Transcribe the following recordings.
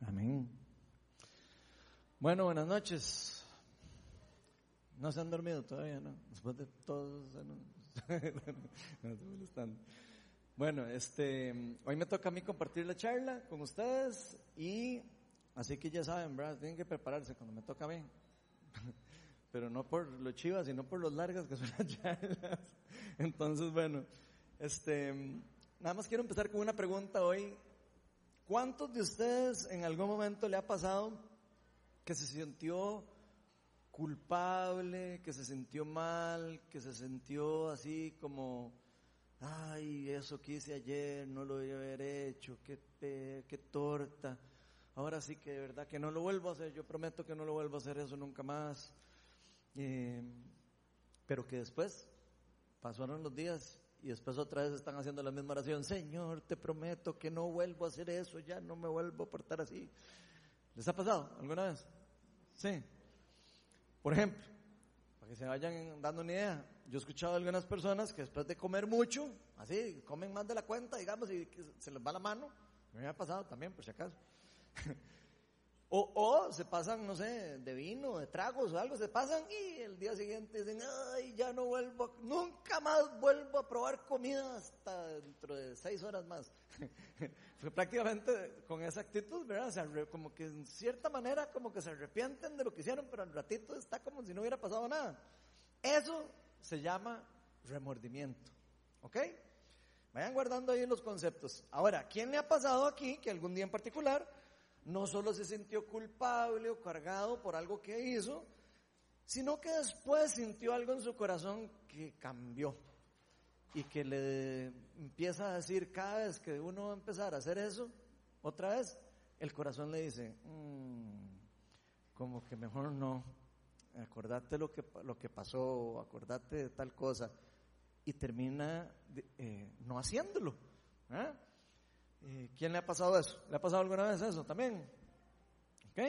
Amén. Bueno, buenas noches. No se han dormido todavía, ¿no? Después de todos. No bueno, este, hoy me toca a mí compartir la charla con ustedes y así que ya saben, ¿verdad? Tienen que prepararse cuando me toca a mí. Pero no por lo chivas, sino por los largas que son las charlas. Entonces, bueno, este, nada más quiero empezar con una pregunta hoy ¿Cuántos de ustedes en algún momento le ha pasado que se sintió culpable, que se sintió mal, que se sintió así como, ay, eso que hice ayer, no lo voy a haber hecho, qué, qué torta, ahora sí que de verdad que no lo vuelvo a hacer, yo prometo que no lo vuelvo a hacer eso nunca más. Eh, pero que después pasaron los días y después otra vez están haciendo la misma oración, Señor, te prometo que no vuelvo a hacer eso, ya no me vuelvo a portar así. ¿Les ha pasado alguna vez? Sí. Por ejemplo, para que se vayan dando una idea, yo he escuchado a algunas personas que después de comer mucho, así, comen más de la cuenta, digamos, y se les va la mano, me ha pasado también, por si acaso. O, o, se pasan, no sé, de vino, de tragos o algo, se pasan y el día siguiente dicen, ay, ya no vuelvo, nunca más vuelvo a probar comida hasta dentro de seis horas más. Fue prácticamente con esa actitud, ¿verdad? O como que en cierta manera como que se arrepienten de lo que hicieron, pero al ratito está como si no hubiera pasado nada. Eso se llama remordimiento, ¿ok? Vayan guardando ahí los conceptos. Ahora, ¿quién le ha pasado aquí que algún día en particular no solo se sintió culpable o cargado por algo que hizo, sino que después sintió algo en su corazón que cambió y que le empieza a decir cada vez que uno va a empezar a hacer eso, otra vez, el corazón le dice, mm, como que mejor no, acordate lo que, lo que pasó, acordate de tal cosa, y termina eh, no haciéndolo. ¿eh? Eh, ¿Quién le ha pasado eso? ¿Le ha pasado alguna vez eso también? ¿Ok?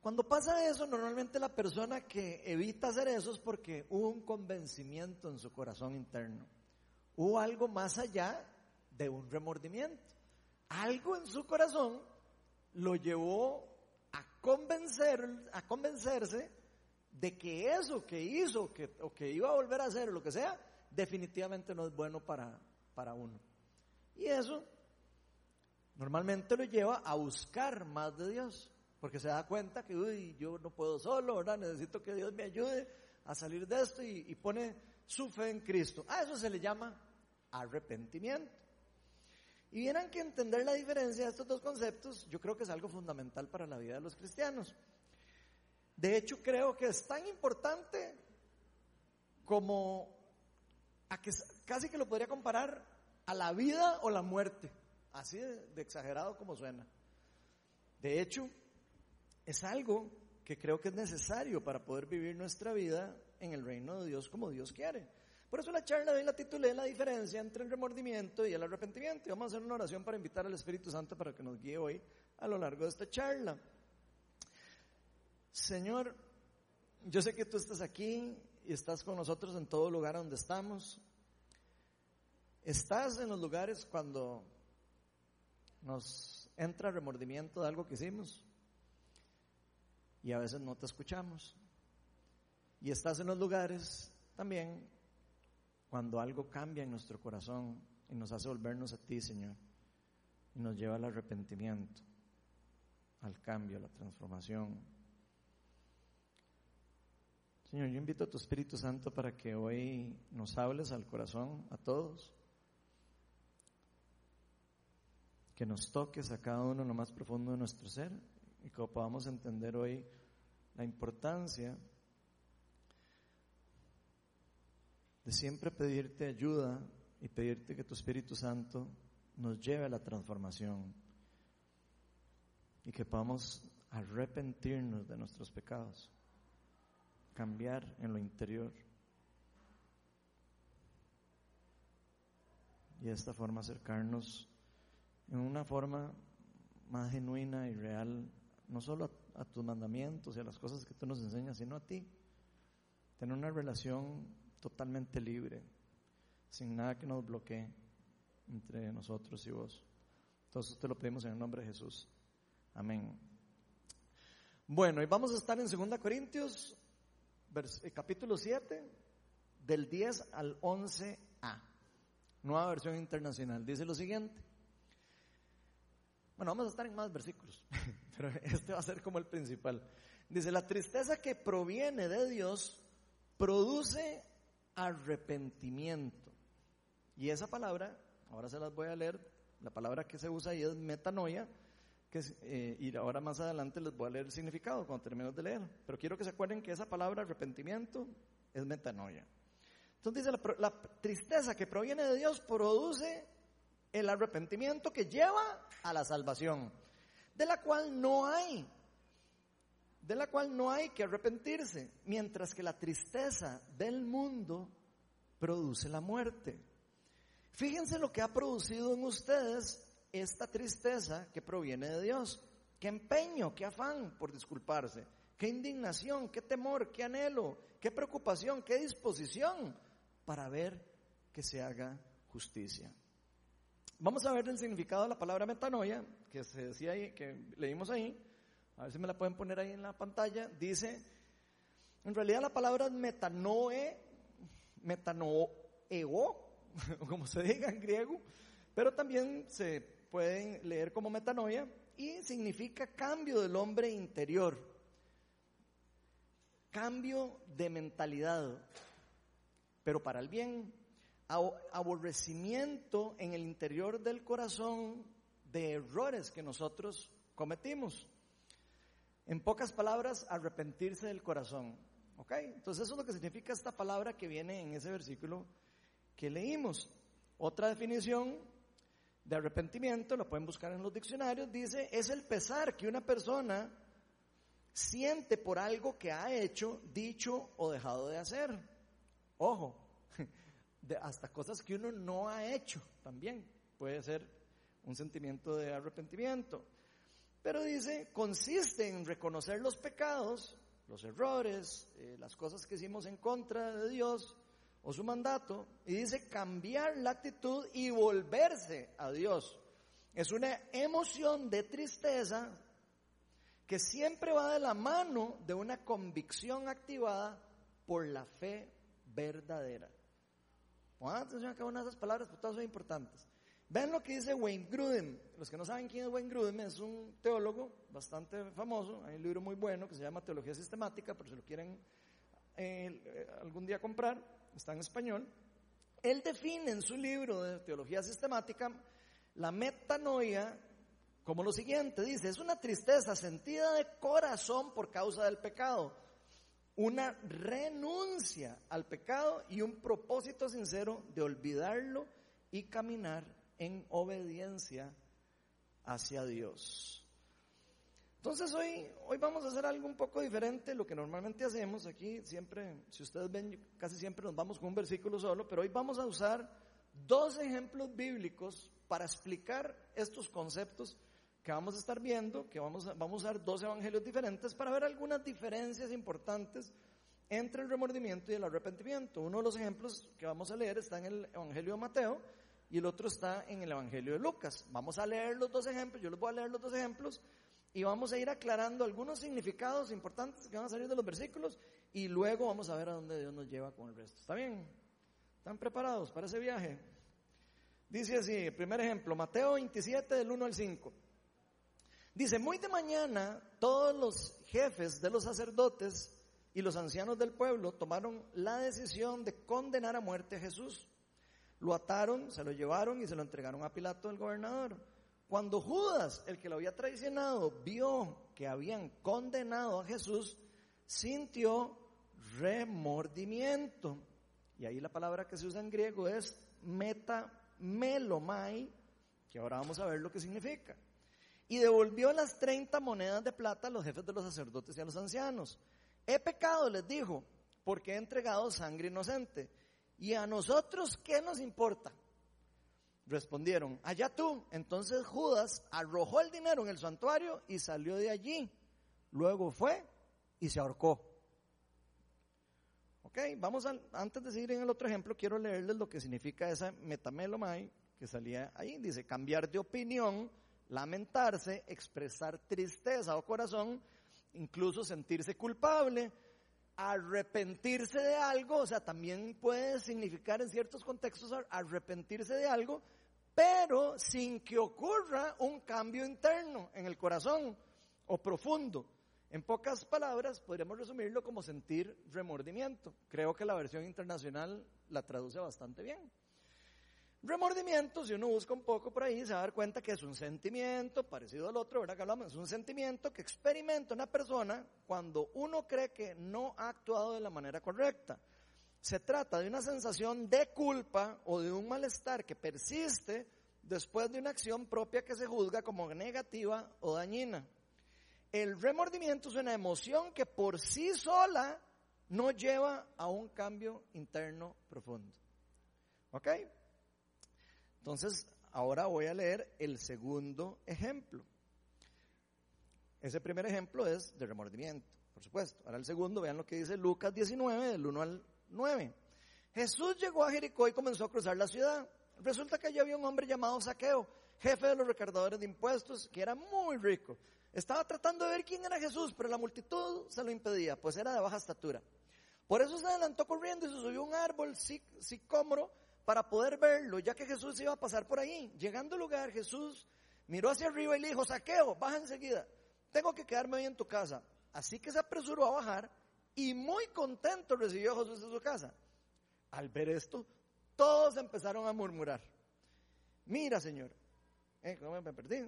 Cuando pasa eso, normalmente la persona que evita hacer eso es porque hubo un convencimiento en su corazón interno. Hubo algo más allá de un remordimiento. Algo en su corazón lo llevó a convencer, a convencerse de que eso que hizo que, o que iba a volver a hacer o lo que sea, definitivamente no es bueno para, para uno. Y eso normalmente lo lleva a buscar más de Dios, porque se da cuenta que, uy, yo no puedo solo, ¿verdad? Necesito que Dios me ayude a salir de esto y, pone su fe en Cristo. A eso se le llama arrepentimiento. Y vieran que entender la diferencia de estos dos conceptos, yo creo que es algo fundamental para la vida de los cristianos. De hecho, creo que es tan importante como a que casi que lo podría comparar a la vida o la muerte. Así de, exagerado como suena. De hecho, es algo que creo que es necesario para poder vivir nuestra vida en el reino de Dios como Dios quiere. Por eso la charla de hoy la titulé La diferencia entre el remordimiento y el arrepentimiento. Y vamos a hacer una oración para invitar al Espíritu Santo para que nos guíe hoy a lo largo de esta charla. Señor, yo sé que tú estás aquí y estás con nosotros en todo lugar donde estamos. Estás en los lugares cuando nos entra remordimiento de algo que hicimos y a veces no te escuchamos. Y estás en los lugares también cuando algo cambia en nuestro corazón y nos hace volvernos a ti, Señor, y nos lleva al arrepentimiento, al cambio, a la transformación. Señor, yo invito a tu Espíritu Santo para que hoy nos hables al corazón, a todos que nos toques a cada uno en lo más profundo de nuestro ser y que podamos entender hoy la importancia de siempre pedirte ayuda y pedirte que tu Espíritu Santo nos lleve a la transformación y que podamos arrepentirnos de nuestros pecados, cambiar en lo interior y de esta forma acercarnos en una forma más genuina y real, no solo a, tus mandamientos y a las cosas que tú nos enseñas, sino a ti. Tener una relación totalmente libre, sin nada que nos bloquee entre nosotros y vos. Entonces te lo pedimos en el nombre de Jesús. Amén. Bueno, y vamos a estar en 2 Corintios, eh, capítulo 7, del 10 al 11a. Nueva versión internacional. Dice lo siguiente. Bueno, vamos a estar en más versículos, pero este va a ser como el principal. Dice, la tristeza que proviene de Dios produce arrepentimiento. Y esa palabra, ahora se las voy a leer, la palabra que se usa ahí es metanoia, que eh, y ahora más adelante les voy a leer el significado cuando terminemos de leer. Pero quiero que se acuerden que esa palabra arrepentimiento es metanoia. Entonces dice, la, la tristeza que proviene de Dios produce el arrepentimiento que lleva a la salvación, de la cual no hay, de la cual no hay que arrepentirse, mientras que la tristeza del mundo produce la muerte. Fíjense lo que ha producido en ustedes esta tristeza que proviene de Dios. Qué empeño, qué afán por disculparse, qué indignación, qué temor, qué anhelo, qué preocupación, qué disposición para ver que se haga justicia. Vamos a ver el significado de la palabra metanoia, que se decía ahí, que leímos ahí. A ver si me la pueden poner ahí en la pantalla. Dice, en realidad la palabra metanoe, metanoeo, como se diga en griego, pero también se pueden leer como metanoia y significa cambio del hombre interior, cambio de mentalidad, pero para el bien aborrecimiento en el interior del corazón de errores que nosotros cometimos. En pocas palabras, arrepentirse del corazón. ¿Ok? Entonces eso es lo que significa esta palabra que viene en ese versículo que leímos. Otra definición de arrepentimiento, lo pueden buscar en los diccionarios, dice, es el pesar que una persona siente por algo que ha hecho, dicho o dejado de hacer. Ojo, hasta cosas que uno no ha hecho también. Puede ser un sentimiento de arrepentimiento. Pero dice, consiste en reconocer los pecados, los errores, eh, las cosas que hicimos en contra de Dios o su mandato, y dice cambiar la actitud y volverse a Dios. Es una emoción de tristeza que siempre va de la mano de una convicción activada por la fe verdadera. Pongan atención a cada una de esas palabras, porque todas son importantes. Vean lo que dice Wayne Grudem. Los que no saben quién es Wayne Grudem, es un teólogo bastante famoso. Hay un libro muy bueno que se llama Teología Sistemática, pero si lo quieren eh, algún día comprar, está en español. Él define en su libro de Teología Sistemática la metanoia como lo siguiente. Dice, es una tristeza sentida de corazón por causa del pecado una renuncia al pecado y un propósito sincero de olvidarlo y caminar en obediencia hacia Dios. Entonces hoy, hoy vamos a hacer algo un poco diferente, lo que normalmente hacemos aquí, siempre, si ustedes ven, casi siempre nos vamos con un versículo solo, pero hoy vamos a usar dos ejemplos bíblicos para explicar estos conceptos que vamos a estar viendo, que vamos a, vamos a usar dos evangelios diferentes para ver algunas diferencias importantes entre el remordimiento y el arrepentimiento. Uno de los ejemplos que vamos a leer está en el Evangelio de Mateo y el otro está en el Evangelio de Lucas. Vamos a leer los dos ejemplos, yo les voy a leer los dos ejemplos y vamos a ir aclarando algunos significados importantes que van a salir de los versículos y luego vamos a ver a dónde Dios nos lleva con el resto. ¿Está bien? ¿Están preparados para ese viaje? Dice así, primer ejemplo, Mateo 27 del 1 al 5. Dice, muy de mañana todos los jefes de los sacerdotes y los ancianos del pueblo tomaron la decisión de condenar a muerte a Jesús. Lo ataron, se lo llevaron y se lo entregaron a Pilato, el gobernador. Cuando Judas, el que lo había traicionado, vio que habían condenado a Jesús, sintió remordimiento. Y ahí la palabra que se usa en griego es metamelomai, que ahora vamos a ver lo que significa y devolvió las 30 monedas de plata a los jefes de los sacerdotes y a los ancianos. He pecado, les dijo, porque he entregado sangre inocente. ¿Y a nosotros qué nos importa? Respondieron, allá tú. Entonces Judas arrojó el dinero en el santuario y salió de allí. Luego fue y se ahorcó. Ok, vamos a, antes de seguir en el otro ejemplo, quiero leerles lo que significa esa metamelomai que salía ahí. Dice, cambiar de opinión lamentarse, expresar tristeza o corazón, incluso sentirse culpable, arrepentirse de algo, o sea, también puede significar en ciertos contextos arrepentirse de algo, pero sin que ocurra un cambio interno en el corazón o profundo. En pocas palabras, podríamos resumirlo como sentir remordimiento. Creo que la versión internacional la traduce bastante bien. Remordimiento, si uno busca un poco por ahí, se va a dar cuenta que es un sentimiento parecido al otro, ¿verdad? Que hablamos, es un sentimiento que experimenta una persona cuando uno cree que no ha actuado de la manera correcta. Se trata de una sensación de culpa o de un malestar que persiste después de una acción propia que se juzga como negativa o dañina. El remordimiento es una emoción que por sí sola no lleva a un cambio interno profundo. ¿Ok? Entonces, ahora voy a leer el segundo ejemplo. Ese primer ejemplo es de remordimiento, por supuesto. Ahora el segundo, vean lo que dice Lucas 19, del 1 al 9. Jesús llegó a Jericó y comenzó a cruzar la ciudad. Resulta que allí había un hombre llamado Saqueo, jefe de los recaudadores de impuestos, que era muy rico. Estaba tratando de ver quién era Jesús, pero la multitud se lo impedía, pues era de baja estatura. Por eso se adelantó corriendo y se subió a un árbol sicómoro para poder verlo, ya que Jesús iba a pasar por ahí. Llegando al lugar, Jesús miró hacia arriba y le dijo, saqueo, baja enseguida, tengo que quedarme hoy en tu casa. Así que se apresuró a bajar y muy contento recibió a Jesús en su casa. Al ver esto, todos empezaron a murmurar. Mira, Señor, eh, me perdí?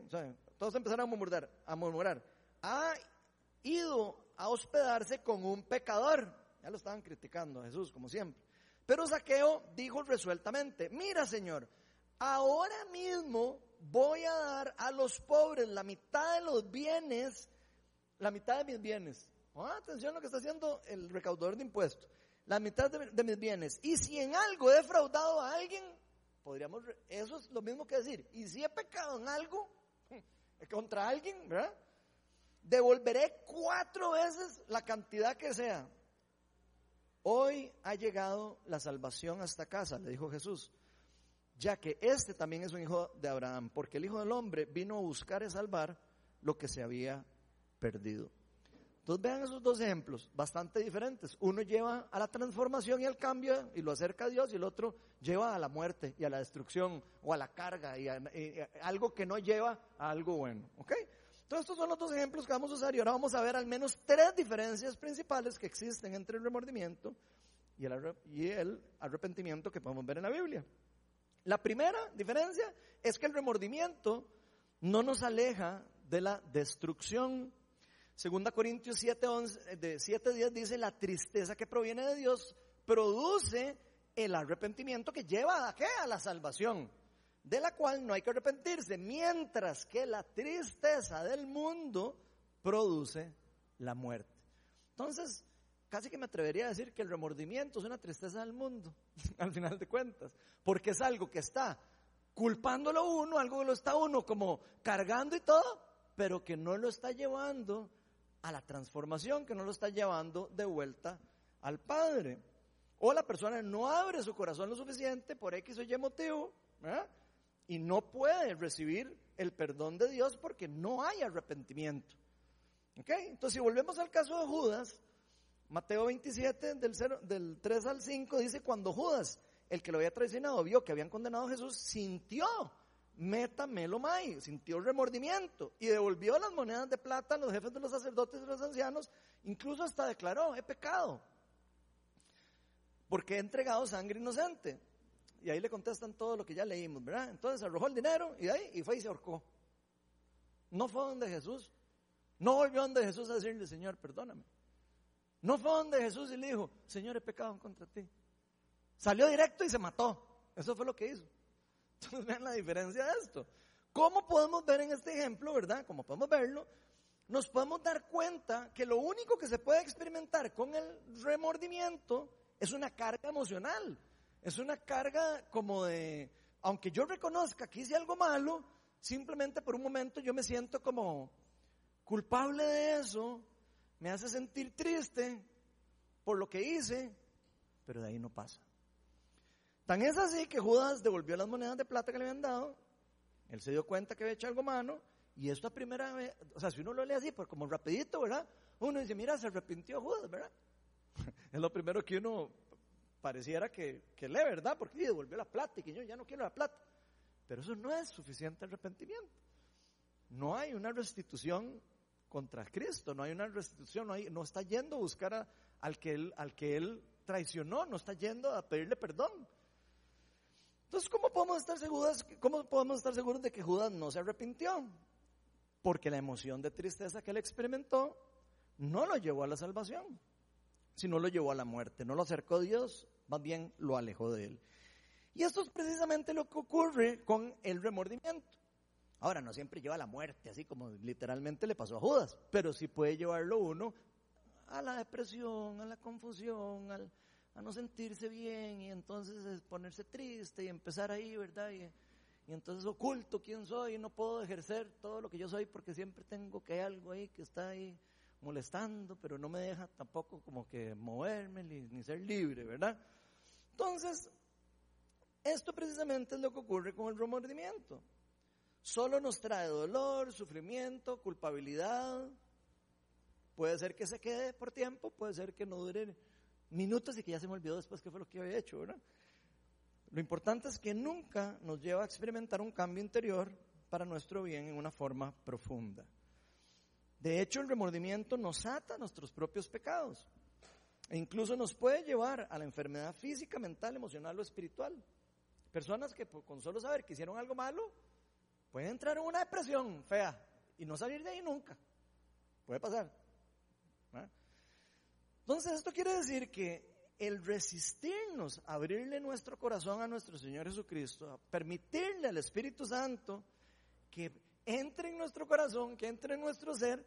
todos empezaron a murmurar, a murmurar. Ha ido a hospedarse con un pecador. Ya lo estaban criticando a Jesús, como siempre. Pero Saqueo dijo resueltamente, mira Señor, ahora mismo voy a dar a los pobres la mitad de los bienes, la mitad de mis bienes. Ah, atención a lo que está haciendo el recaudador de impuestos. La mitad de, mis bienes. Y si en algo he defraudado a alguien, podríamos, eso es lo mismo que decir, y si he pecado en algo contra alguien. Devolveré cuatro veces la cantidad que sea. Hoy ha llegado la salvación a esta casa, le dijo Jesús, ya que este también es un hijo de Abraham, porque el Hijo del Hombre vino a buscar y salvar lo que se había perdido. Entonces vean esos dos ejemplos, bastante diferentes. Uno lleva a la transformación y al cambio y lo acerca a Dios y el otro lleva a la muerte y a la destrucción o a la carga y a, algo que no lleva a algo bueno. ¿Ok? Entonces estos son los dos ejemplos que vamos a usar y ahora vamos a ver al menos tres diferencias principales que existen entre el remordimiento y el, y el arrepentimiento que podemos ver en la Biblia. La primera diferencia es que el remordimiento no nos aleja de la destrucción. Segunda Corintios 7, 11, de 7 días dice, la tristeza que proviene de Dios produce el arrepentimiento que lleva a qué? A la salvación de la cual no hay que arrepentirse, mientras que la tristeza del mundo produce la muerte. Entonces, casi que me atrevería a decir que el remordimiento es una tristeza del mundo, al final de cuentas, porque es algo que está culpándolo uno, algo que lo está uno como cargando y todo, pero que no lo está llevando a la transformación, que no lo está llevando de vuelta al Padre. O la persona no abre su corazón lo suficiente por X o Y motivo. Y no puede recibir el perdón de Dios porque no hay arrepentimiento. ¿Ok? Entonces, si volvemos al caso de Judas, Mateo 27, del, del 3 al 5, dice, cuando Judas, el que lo había traicionado, vio que habían condenado a Jesús, sintió metamelomai, sintió remordimiento y devolvió las monedas de plata a los jefes de los sacerdotes y los ancianos, incluso hasta declaró, he pecado, porque he entregado sangre inocente. Y ahí le contestan todo lo que ya leímos, ¿verdad? Entonces arrojó el dinero y ahí y fue y se ahorcó. No fue donde Jesús. No volvió donde Jesús a decirle, Señor, perdóname. No fue donde Jesús y le dijo, Señor, he pecado contra ti. Salió directo y se mató. Eso fue lo que hizo. Entonces vean la diferencia de esto. ¿Cómo podemos ver en este ejemplo, verdad? Como podemos verlo, nos podemos dar cuenta que lo único que se puede experimentar con el remordimiento es una carga emocional. Es una carga como de, aunque yo reconozca que hice algo malo, simplemente por un momento yo me siento como culpable de eso, me hace sentir triste por lo que hice, pero de ahí no pasa. Tan es así que Judas devolvió las monedas de plata que le habían dado Él se dio cuenta que había hecho algo malo y esto a primera vez, o sea, si uno lo lee así, pues como rapidito, ¿verdad? Uno dice, mira, se arrepintió Judas, ¿verdad? es lo primero que uno pareciera que, lee, ¿verdad? Porque devolvió la plata y que yo ya no quiero la plata. Pero eso no es suficiente arrepentimiento. No hay una restitución contra Cristo, no hay una restitución, no, no está yendo a buscar al, que él, al que él traicionó, no está yendo a pedirle perdón. Entonces, ¿cómo podemos estar seguros, cómo podemos estar seguros de que Judas no se arrepintió? Porque la emoción de tristeza que él experimentó no lo llevó a la salvación, sino lo llevó a la muerte. No lo acercó a Dios, más bien lo alejó de él. Y esto es precisamente lo que ocurre con el remordimiento. Ahora, no siempre lleva a la muerte, así como literalmente le pasó a Judas, pero sí puede llevarlo uno a la depresión, a la confusión, a no sentirse bien y entonces ponerse triste y empezar ahí, ¿verdad? Y, y entonces oculto quién soy y no puedo ejercer todo lo que yo soy porque siempre tengo que hay algo ahí que está ahí molestando, pero no me deja tampoco como que moverme ni, ser libre, ¿verdad? Entonces, esto precisamente es lo que ocurre con el remordimiento. Solo nos trae dolor, sufrimiento, culpabilidad. Puede ser que se quede por tiempo, puede ser que no dure minutos y que ya se me olvidó después qué fue lo que había hecho, ¿verdad? Lo importante es que nunca nos lleva a experimentar un cambio interior para nuestro bien en una forma profunda. De hecho, el remordimiento nos ata a nuestros propios pecados e incluso nos puede llevar a la enfermedad física, mental, emocional o espiritual. Personas que con solo saber que hicieron algo malo pueden entrar en una depresión fea y no salir de ahí nunca. Puede pasar. Entonces, esto quiere decir que el resistirnos, abrirle nuestro corazón a nuestro Señor Jesucristo, a permitirle al Espíritu Santo que entre en nuestro corazón, que entre en nuestro ser,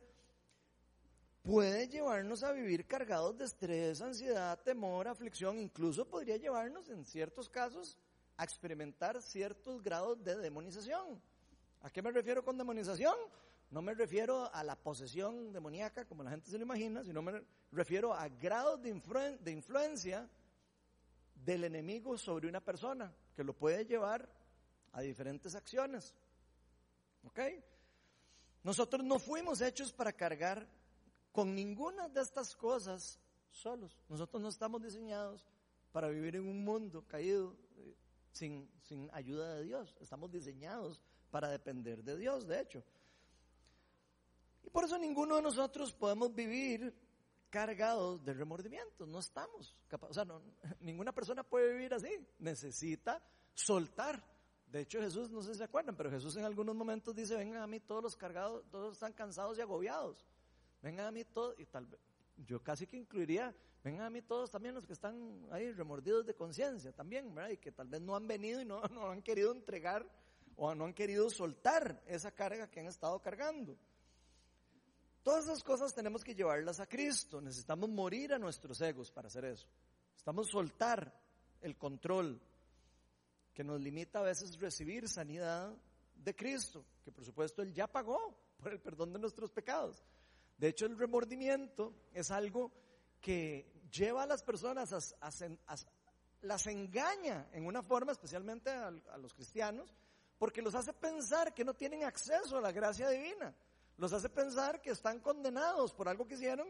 puede llevarnos a vivir cargados de estrés, ansiedad, temor, aflicción, incluso podría llevarnos en ciertos casos a experimentar ciertos grados de demonización. ¿A qué me refiero con demonización? No me refiero a la posesión demoníaca como la gente se lo imagina, sino me refiero a grados de, de influencia del enemigo sobre una persona que lo puede llevar a diferentes acciones. ¿Ok? Nosotros no fuimos hechos para cargar con ninguna de estas cosas solos. Nosotros no estamos diseñados para vivir en un mundo caído eh, sin, sin ayuda de Dios. Estamos diseñados para depender de Dios, de hecho. Y por eso ninguno de nosotros podemos vivir cargados de remordimiento. No estamos o sea, ninguna persona puede vivir así. Necesita soltar de hecho, Jesús, no sé si se acuerdan, pero Jesús en algunos momentos dice, vengan a mí todos los cargados, todos están cansados y agobiados. Vengan a mí todos, y tal vez, yo casi que incluiría, vengan a mí todos también los que están ahí remordidos de conciencia también, ¿verdad? Y que tal vez no han venido y no, no han querido entregar o no han querido soltar esa carga que han estado cargando. Todas esas cosas tenemos que llevarlas a Cristo. Necesitamos morir a nuestros egos para hacer eso. Necesitamos soltar el control, que nos limita a veces recibir sanidad de Cristo, que por supuesto Él ya pagó por el perdón de nuestros pecados. De hecho, el remordimiento es algo que lleva a las personas a, las engaña en una forma, especialmente a, los cristianos, porque los hace pensar que no tienen acceso a la gracia divina. Los hace pensar que están condenados por algo que hicieron,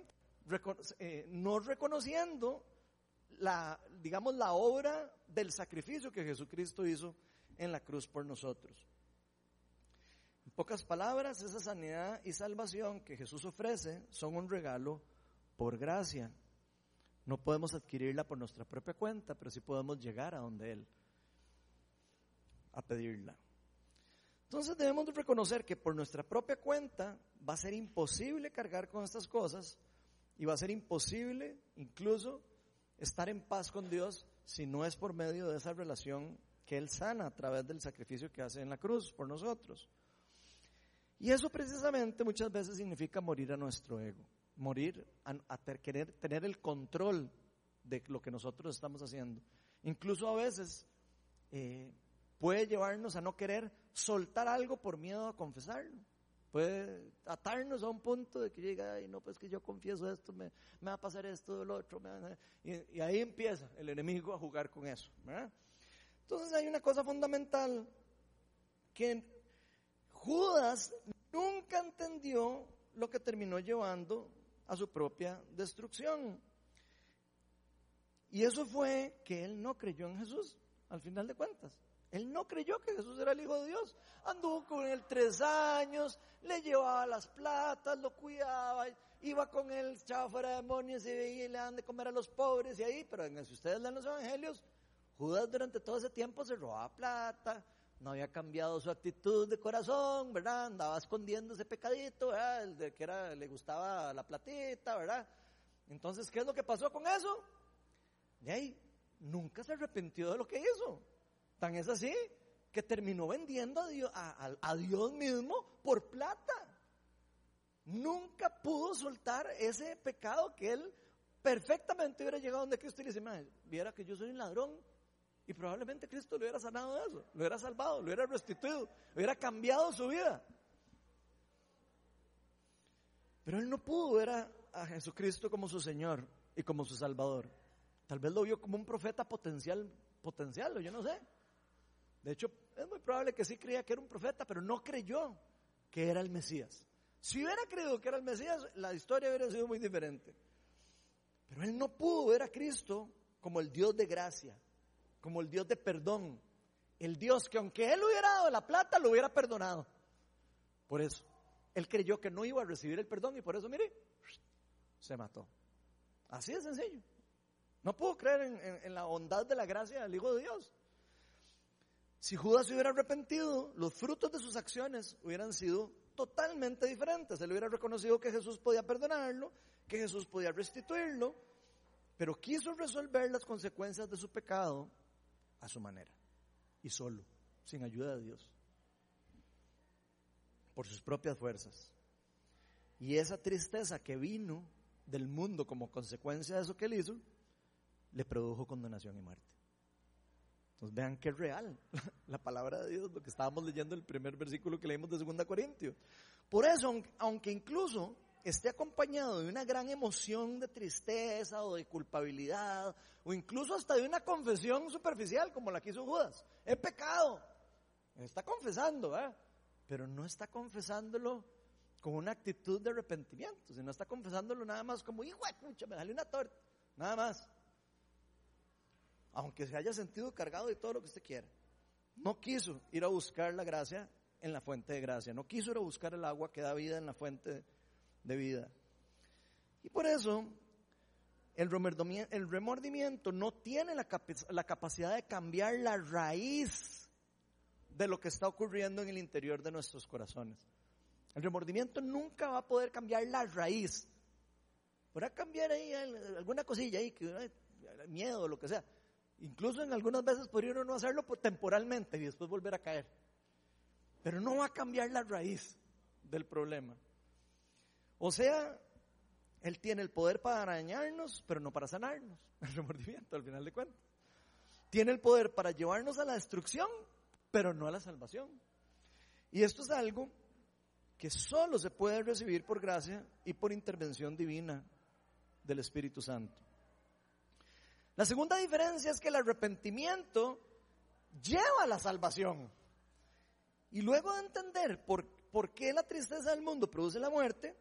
eh, no reconociendo la, digamos, la obra del sacrificio que Jesucristo hizo en la cruz por nosotros. En pocas palabras, esa sanidad y salvación que Jesús ofrece son un regalo por gracia. No podemos adquirirla por nuestra propia cuenta, pero sí podemos llegar a donde Él, a pedirla. Entonces debemos reconocer que por nuestra propia cuenta va a ser imposible cargar con estas cosas y va a ser imposible incluso estar en paz con Dios si no es por medio de esa relación que Él sana a través del sacrificio que hace en la cruz por nosotros. Y eso precisamente muchas veces significa morir a nuestro ego, morir a, querer tener el control de lo que nosotros estamos haciendo. Incluso a veces eh, puede llevarnos a no querer soltar algo por miedo a confesarlo puede atarnos a un punto de que llega, y no, pues que yo confieso esto, me, va a pasar esto, lo otro, y, ahí empieza el enemigo a jugar con eso. Entonces hay una cosa fundamental que Judas nunca entendió lo que terminó llevando a su propia destrucción. Y eso fue que él no creyó en Jesús, al final de cuentas. Él no creyó que Jesús era el Hijo de Dios. Anduvo con él tres años, le llevaba las platas, lo cuidaba, iba con él, echaba fuera demonios y le daban de comer a los pobres y ahí, pero si ustedes leen los evangelios, Judas durante todo ese tiempo se robaba plata, no había cambiado su actitud de corazón, ¿verdad? Andaba escondiendo ese pecadito. El de que era, le gustaba la platita, ¿verdad? Entonces, ¿qué es lo que pasó con eso? De ahí, nunca se arrepintió de lo que hizo. Tan es así que terminó vendiendo a Dios, a, Dios mismo por plata. Nunca pudo soltar ese pecado que él perfectamente hubiera llegado donde Cristo y le dice, viera que yo soy un ladrón. Y probablemente Cristo lo hubiera sanado de eso, lo hubiera salvado, lo hubiera restituido, lo hubiera cambiado su vida. Pero él no pudo ver a, a Jesucristo como su Señor y como su Salvador. Tal vez lo vio como un profeta potencial, potencial, yo no sé. De hecho, es muy probable que sí creía que era un profeta, pero no creyó que era el Mesías. Si hubiera creído que era el Mesías, la historia hubiera sido muy diferente. Pero él no pudo ver a Cristo como el Dios de gracia, como el Dios de perdón, el Dios que aunque él hubiera dado la plata, lo hubiera perdonado. Por eso, él creyó que no iba a recibir el perdón y por eso, mire, se mató. Así de sencillo. No pudo creer en, en la bondad de la gracia del Hijo de Dios. Si Judas se hubiera arrepentido, los frutos de sus acciones hubieran sido totalmente diferentes. Él hubiera reconocido que Jesús podía perdonarlo, que Jesús podía restituirlo, pero quiso resolver las consecuencias de su pecado a su manera y solo, sin ayuda de Dios, por sus propias fuerzas. Y esa tristeza que vino del mundo como consecuencia de eso que él hizo, le produjo condenación y muerte. Entonces vean que es real la palabra de Dios, lo que estábamos leyendo el primer versículo que leímos de 2 Corintios. Por eso, aunque incluso esté acompañado de una gran emoción de tristeza o de culpabilidad, o incluso hasta de una confesión superficial como la que hizo Judas, he pecado, está confesando, ¿eh? pero no está confesándolo con una actitud de arrepentimiento, sino está confesándolo nada más como, hijo de me salió una torta, nada más aunque se haya sentido cargado de todo lo que usted quiera. No quiso ir a buscar la gracia en la fuente de gracia, no quiso ir a buscar el agua que da vida en la fuente de vida. Y por eso el remordimiento no tiene la, capacidad de cambiar la raíz de lo que está ocurriendo en el interior de nuestros corazones. El remordimiento nunca va a poder cambiar la raíz. Podrá cambiar ahí alguna cosilla ahí, que, miedo lo que sea. Incluso en algunas veces podría uno no hacerlo temporalmente y después volver a caer. Pero no va a cambiar la raíz del problema. O sea, Él tiene el poder para dañarnos, pero no para sanarnos. El remordimiento, al final de cuentas. Tiene el poder para llevarnos a la destrucción, pero no a la salvación. Y esto es algo que solo se puede recibir por gracia y por intervención divina del Espíritu Santo. La segunda diferencia es que el arrepentimiento lleva a la salvación. Y luego de entender por, por qué la tristeza del mundo produce la muerte,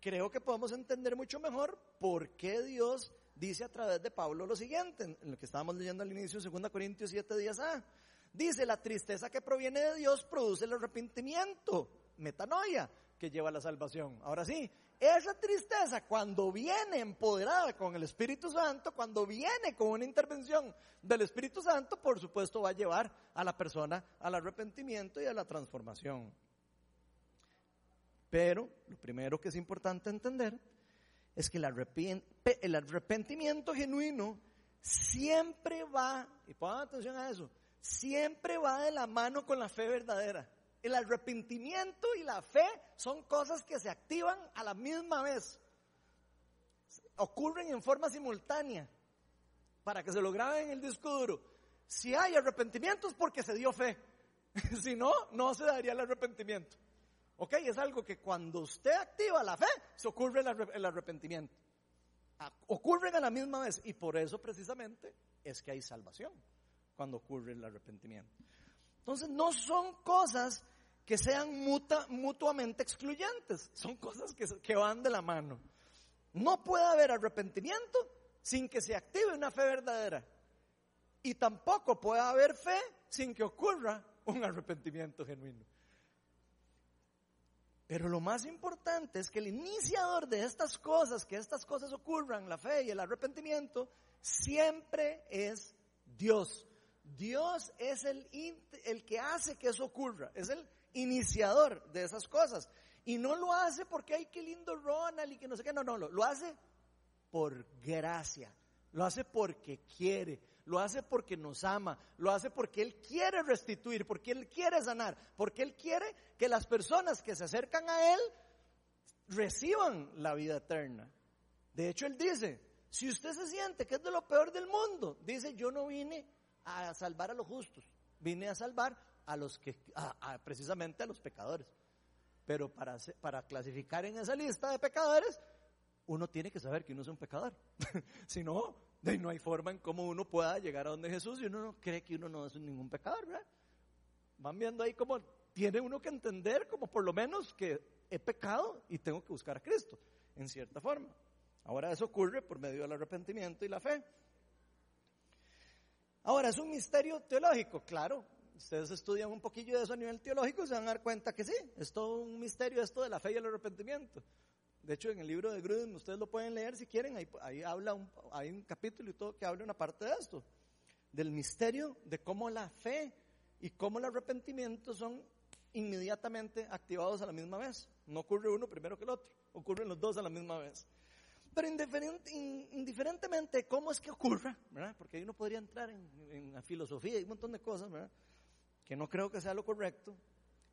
creo que podemos entender mucho mejor por qué Dios dice a través de Pablo lo siguiente, en lo que estábamos leyendo al inicio, 2 Corintios 7 días A. Dice, la tristeza que proviene de Dios produce el arrepentimiento, metanoia, que lleva a la salvación. Ahora sí, esa tristeza cuando viene empoderada con el Espíritu Santo, cuando viene con una intervención del Espíritu Santo, por supuesto va a llevar a la persona al arrepentimiento y a la transformación. Pero lo primero que es importante entender es que el arrepentimiento genuino siempre va, y pongan atención a eso, siempre va de la mano con la fe verdadera. El arrepentimiento y la fe son cosas que se activan a la misma vez. Ocurren en forma simultánea. Para que se lo graben en el disco duro. Si hay arrepentimiento es porque se dio fe. si no, no se daría el arrepentimiento. ¿Ok? Es algo que cuando usted activa la fe, se ocurre el arrepentimiento. Ocurren a la misma vez. Y por eso precisamente es que hay salvación cuando ocurre el arrepentimiento. Entonces no son cosas que sean mutuamente excluyentes. Son cosas que, que van de la mano. No puede haber arrepentimiento sin que se active una fe verdadera. Y tampoco puede haber fe sin que ocurra un arrepentimiento genuino. Pero lo más importante es que el iniciador de estas cosas, que estas cosas ocurran, la fe y el arrepentimiento, siempre es Dios. Dios es el, el que hace que eso ocurra, es el iniciador de esas cosas. Y no lo hace porque hay que lindo Ronald y que no sé qué, no, no, lo, lo hace por gracia, lo hace porque quiere, lo hace porque nos ama, lo hace porque Él quiere restituir, porque Él quiere sanar, porque Él quiere que las personas que se acercan a Él reciban la vida eterna. De hecho, Él dice, si usted se siente que es de lo peor del mundo, dice, yo no vine a salvar a los justos, vine a salvar a los que, precisamente a los pecadores. Pero para, para clasificar en esa lista de pecadores, uno tiene que saber que uno es un pecador. si no, no hay forma en cómo uno pueda llegar a donde Jesús y uno no cree que uno no es ningún pecador. Van viendo ahí como tiene uno que entender como por lo menos que he pecado y tengo que buscar a Cristo, en cierta forma. Ahora eso ocurre por medio del arrepentimiento y la fe. Ahora, ¿es un misterio teológico? Claro, ustedes estudian un poquillo de eso a nivel teológico y se van a dar cuenta que sí, es todo un misterio esto de la fe y el arrepentimiento. De hecho, en el libro de Gruden, ustedes lo pueden leer si quieren, ahí, habla un, hay un capítulo y todo que habla una parte de esto, del misterio de cómo la fe y cómo el arrepentimiento son inmediatamente activados a la misma vez. No ocurre uno primero que el otro, ocurren los dos a la misma vez. Pero indiferentemente cómo es que ocurra, ¿verdad? porque ahí uno podría entrar en, la filosofía y un montón de cosas, ¿verdad? que no creo que sea lo correcto,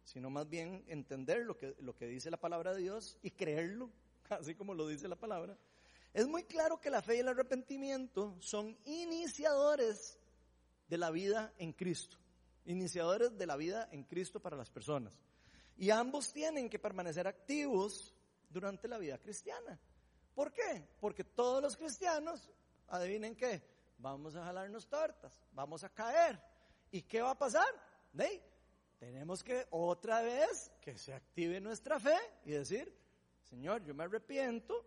sino más bien entender lo que, lo que dice la palabra de Dios y creerlo, así como lo dice la palabra. Es muy claro que la fe y el arrepentimiento son iniciadores de la vida en Cristo, iniciadores de la vida en Cristo para las personas. Y ambos tienen que permanecer activos durante la vida cristiana. ¿Por qué? Porque todos los cristianos, adivinen qué, vamos a jalarnos tortas, vamos a caer. ¿Y qué va a pasar? Tenemos que otra vez que se active nuestra fe y decir, Señor, yo me arrepiento,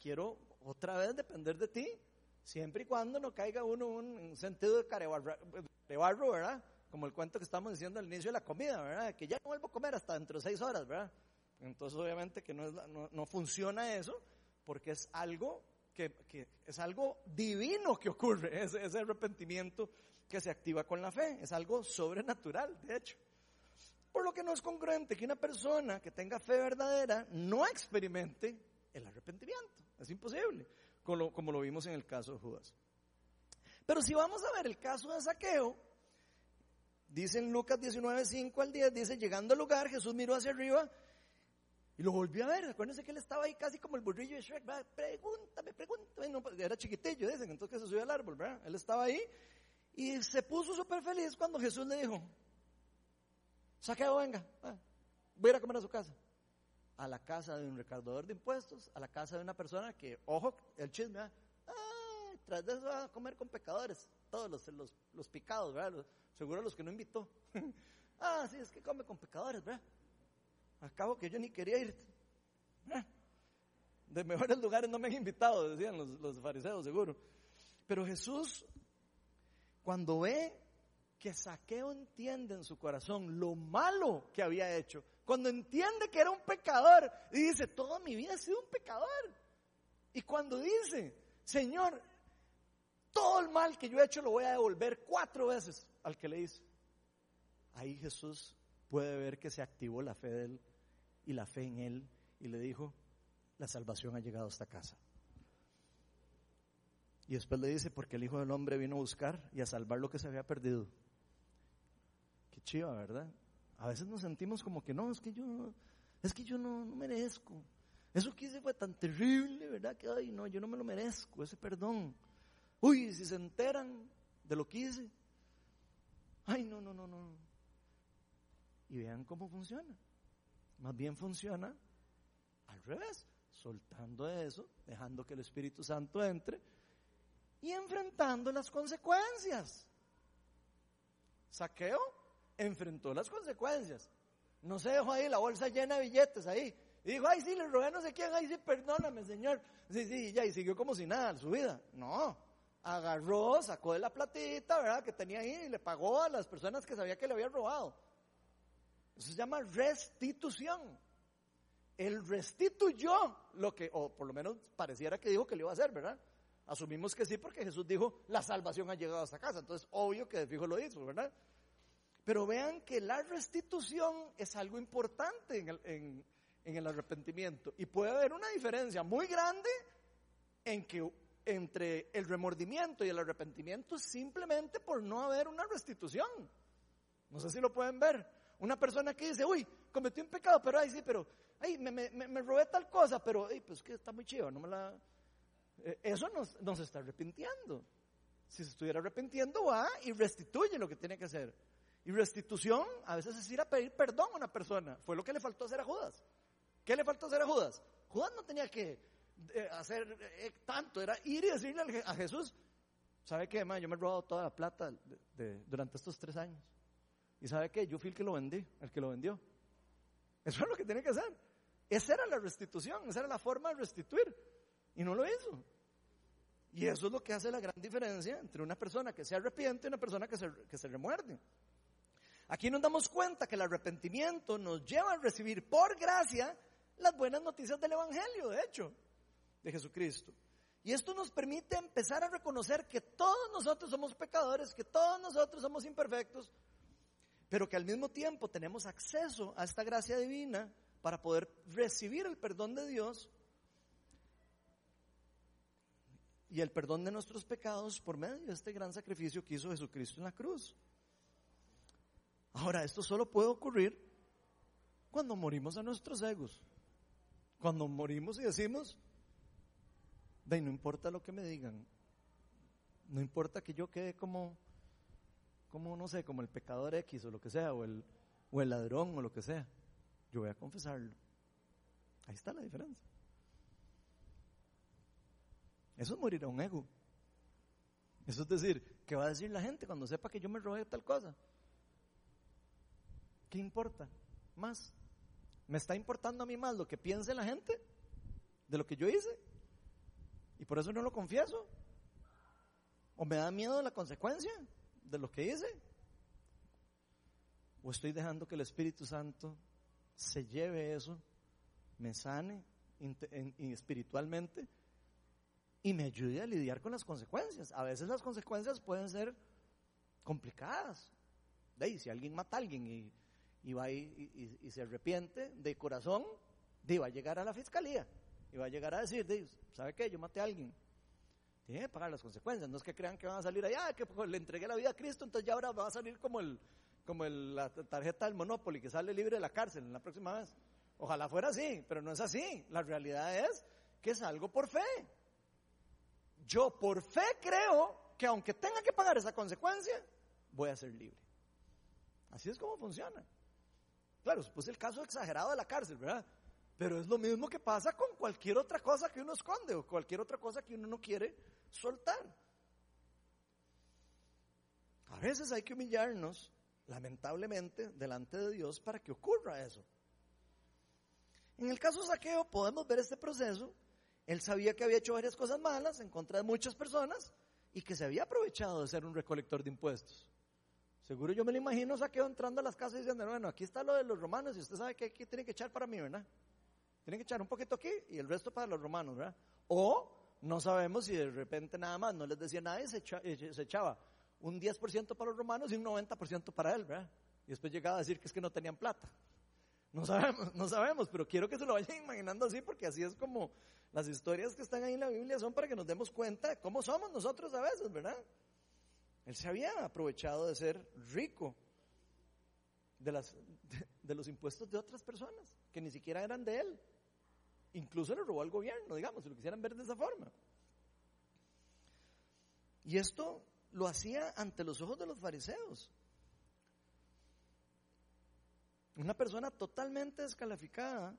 quiero otra vez depender de ti, siempre y cuando no caiga uno en un sentido de carebarro, ¿verdad? Como el cuento que estamos diciendo al inicio de la comida, ¿verdad? Que ya no vuelvo a comer hasta dentro de seis horas, ¿verdad? Entonces obviamente que no, es no funciona eso, porque es algo que, es algo divino que ocurre, ese, ese arrepentimiento que se activa con la fe, es algo sobrenatural, de hecho. Por lo que no es congruente que una persona que tenga fe verdadera no experimente el arrepentimiento. Es imposible, como lo, como lo, vimos en el caso de Judas. Pero si vamos a ver el caso de Saqueo, dice en Lucas 19, 5 al 10, dice, llegando al lugar, Jesús miró hacia arriba y lo volví a ver, acuérdense que él estaba ahí casi como el burrillo de Shrek, ¿verdad? pregúntame, pregúntame, no, era chiquitillo, dicen, entonces se subió al árbol, ¿verdad? Él estaba ahí y se puso súper feliz cuando Jesús le dijo, saqueo, venga, voy a ir a comer a su casa. A la casa de un recaudador de impuestos, a la casa de una persona que, ojo, el chisme, ah, tras de eso va a comer con pecadores, todos los, los, los picados, ¿verdad? seguro los que no invitó. ah, sí, es que come con pecadores, ¿verdad? Acabo que yo ni quería ir. Ah, de mejores lugares no me han invitado, decían los, los fariseos, seguro. Pero Jesús, cuando ve que Saqueo entiende en su corazón lo malo que había hecho, cuando entiende que era un pecador, y dice, toda mi vida he sido un pecador. Y cuando dice, Señor, todo el mal que yo he hecho lo voy a devolver cuatro veces al que le hice. Ahí Jesús puede ver que se activó la fe de él y la fe en él y le dijo, la salvación ha llegado a esta casa. Y después le dice, porque el Hijo del Hombre vino a buscar y a salvar lo que se había perdido. Qué chiva, ¿verdad? A veces nos sentimos como que no, es que yo, es que yo no, no merezco. Eso que hice fue tan terrible, ¿verdad? Que, ay, no, yo no me lo merezco, ese perdón. Uy, si se enteran de lo que hice. Ay, no, no, no, no. Y vean cómo funciona. Más bien funciona al revés, soltando eso, dejando que el Espíritu Santo entre y enfrentando las consecuencias. Saqueo enfrentó las consecuencias. No se dejó ahí la bolsa llena de billetes ahí. Y dijo, ay, sí, le robé no sé quién, ay, sí, perdóname, señor. Sí, sí, ya, y siguió como si nada su vida. No, agarró, sacó de la platita, ¿verdad? Que tenía ahí y le pagó a las personas que sabía que le había robado. Eso se llama restitución. Él restituyó lo que, o por lo menos pareciera que dijo que le iba a hacer, ¿verdad? Asumimos que sí porque Jesús dijo, la salvación ha llegado a esta casa. Entonces, obvio que de fijo lo hizo, ¿verdad? Pero vean que la restitución es algo importante en el, en el arrepentimiento. Y puede haber una diferencia muy grande en que entre el remordimiento y el arrepentimiento simplemente por no haber una restitución. No sé si lo pueden ver. Una persona que dice, uy, cometí un pecado, pero ay, sí, pero, ay, me, me, me robé tal cosa, pero, ay, pues que está muy chido, no me la... Eh, eso no, se está arrepintiendo. Si se estuviera arrepintiendo, va y restituye lo que tiene que hacer. Y restitución a veces es ir a pedir perdón a una persona. Fue lo que le faltó hacer a Judas. ¿Qué le faltó hacer a Judas? Judas no tenía que eh, hacer eh, tanto, era ir y decirle a Jesús, ¿sabe qué, Yo me he robado toda la plata durante estos tres años. ¿Y sabe qué? Yo fui el que lo vendí, el que lo vendió. Eso es lo que tiene que hacer. Esa era la restitución, esa era la forma de restituir. Y no lo hizo. Y eso es lo que hace la gran diferencia entre una persona que se arrepiente y una persona que se, que se remuerde. Aquí nos damos cuenta que el arrepentimiento nos lleva a recibir por gracia las buenas noticias del Evangelio, de hecho, de Jesucristo. Y esto nos permite empezar a reconocer que todos nosotros somos pecadores, que todos nosotros somos imperfectos, pero que al mismo tiempo tenemos acceso a esta gracia divina para poder recibir el perdón de Dios y el perdón de nuestros pecados por medio de este gran sacrificio que hizo Jesucristo en la cruz. Ahora, esto solo puede ocurrir cuando morimos a nuestros egos. Cuando morimos y decimos, de no importa lo que me digan, no importa que yo quede como, como no sé, como el pecador X o lo que sea, o el, o el ladrón o lo que sea, yo voy a confesarlo. Ahí está la diferencia. Eso es morir a un ego. Eso es decir, ¿qué va a decir la gente cuando sepa que yo me robé tal cosa? ¿Qué importa más? ¿Me está importando a mí más lo que piense la gente de lo que yo hice? Y por eso no lo confieso. ¿O me da miedo la consecuencia de lo que hice? ¿O estoy dejando que el Espíritu Santo se lleve eso, me sane espiritualmente y me ayude a lidiar con las consecuencias? A veces las consecuencias pueden ser complicadas. De si alguien mata a alguien y y va y, y, se arrepiente de corazón, va a llegar a la fiscalía y va a llegar a decir, ¿sabe qué? Yo maté a alguien. Tiene pagar las consecuencias. No es que crean que van a salir allá, que pues, le entregué la vida a Cristo, entonces ya ahora va a salir como el como la tarjeta del Monopoly que sale libre de la cárcel en la próxima vez. Ojalá fuera así, pero no es así. La realidad es que es algo por fe. Yo por fe creo que aunque tenga que pagar esa consecuencia, voy a ser libre. Así es como funciona. Claro, puse el caso exagerado de la cárcel, ¿verdad? Pero es lo mismo que pasa con cualquier otra cosa que uno esconde o cualquier otra cosa que uno no quiere soltar. A veces hay que humillarnos, lamentablemente, delante de Dios para que ocurra eso. En el caso de Saqueo podemos ver este proceso. Él sabía que había hecho varias cosas malas en contra de muchas personas y que se había aprovechado de ser un recolector de impuestos. Seguro yo me lo imagino saqueo entrando a las casas y diciendo, bueno, aquí está lo de los romanos y usted sabe que aquí tiene que echar para mí, ¿verdad? Tiene que echar un poquito aquí y el resto para los romanos, ¿verdad? O no sabemos si de repente nada más no les decía nada y se, echaba un 10% para los romanos y un 90% para él, ¿verdad? Y después llegaba a decir que es que no tenían plata. No sabemos, no sabemos, pero quiero que se lo vayan imaginando así porque así es como las historias que están ahí en la Biblia son para que nos demos cuenta de cómo somos nosotros a veces, ¿verdad? Él se había aprovechado de ser rico de, las, de, los impuestos de otras personas que ni siquiera eran de él. Incluso le robó al gobierno, digamos, si lo quisieran ver de esa forma. Y esto lo hacía ante los ojos de los fariseos. Una persona totalmente descalificada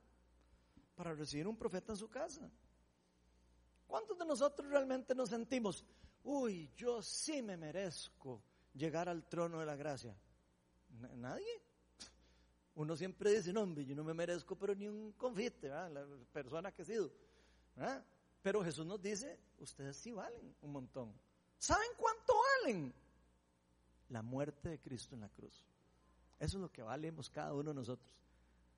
para recibir un profeta en su casa. ¿Cuántos de nosotros realmente nos sentimos uy, yo sí me merezco llegar al trono de la gracia. Nadie. Uno siempre dice, no, hombre, yo no me merezco, pero ni un confite, ¿verdad? la persona que he sido. Pero Jesús nos dice, ustedes sí valen un montón. ¿Saben cuánto valen? La muerte de Cristo en la cruz. Eso es lo que valemos cada uno de nosotros.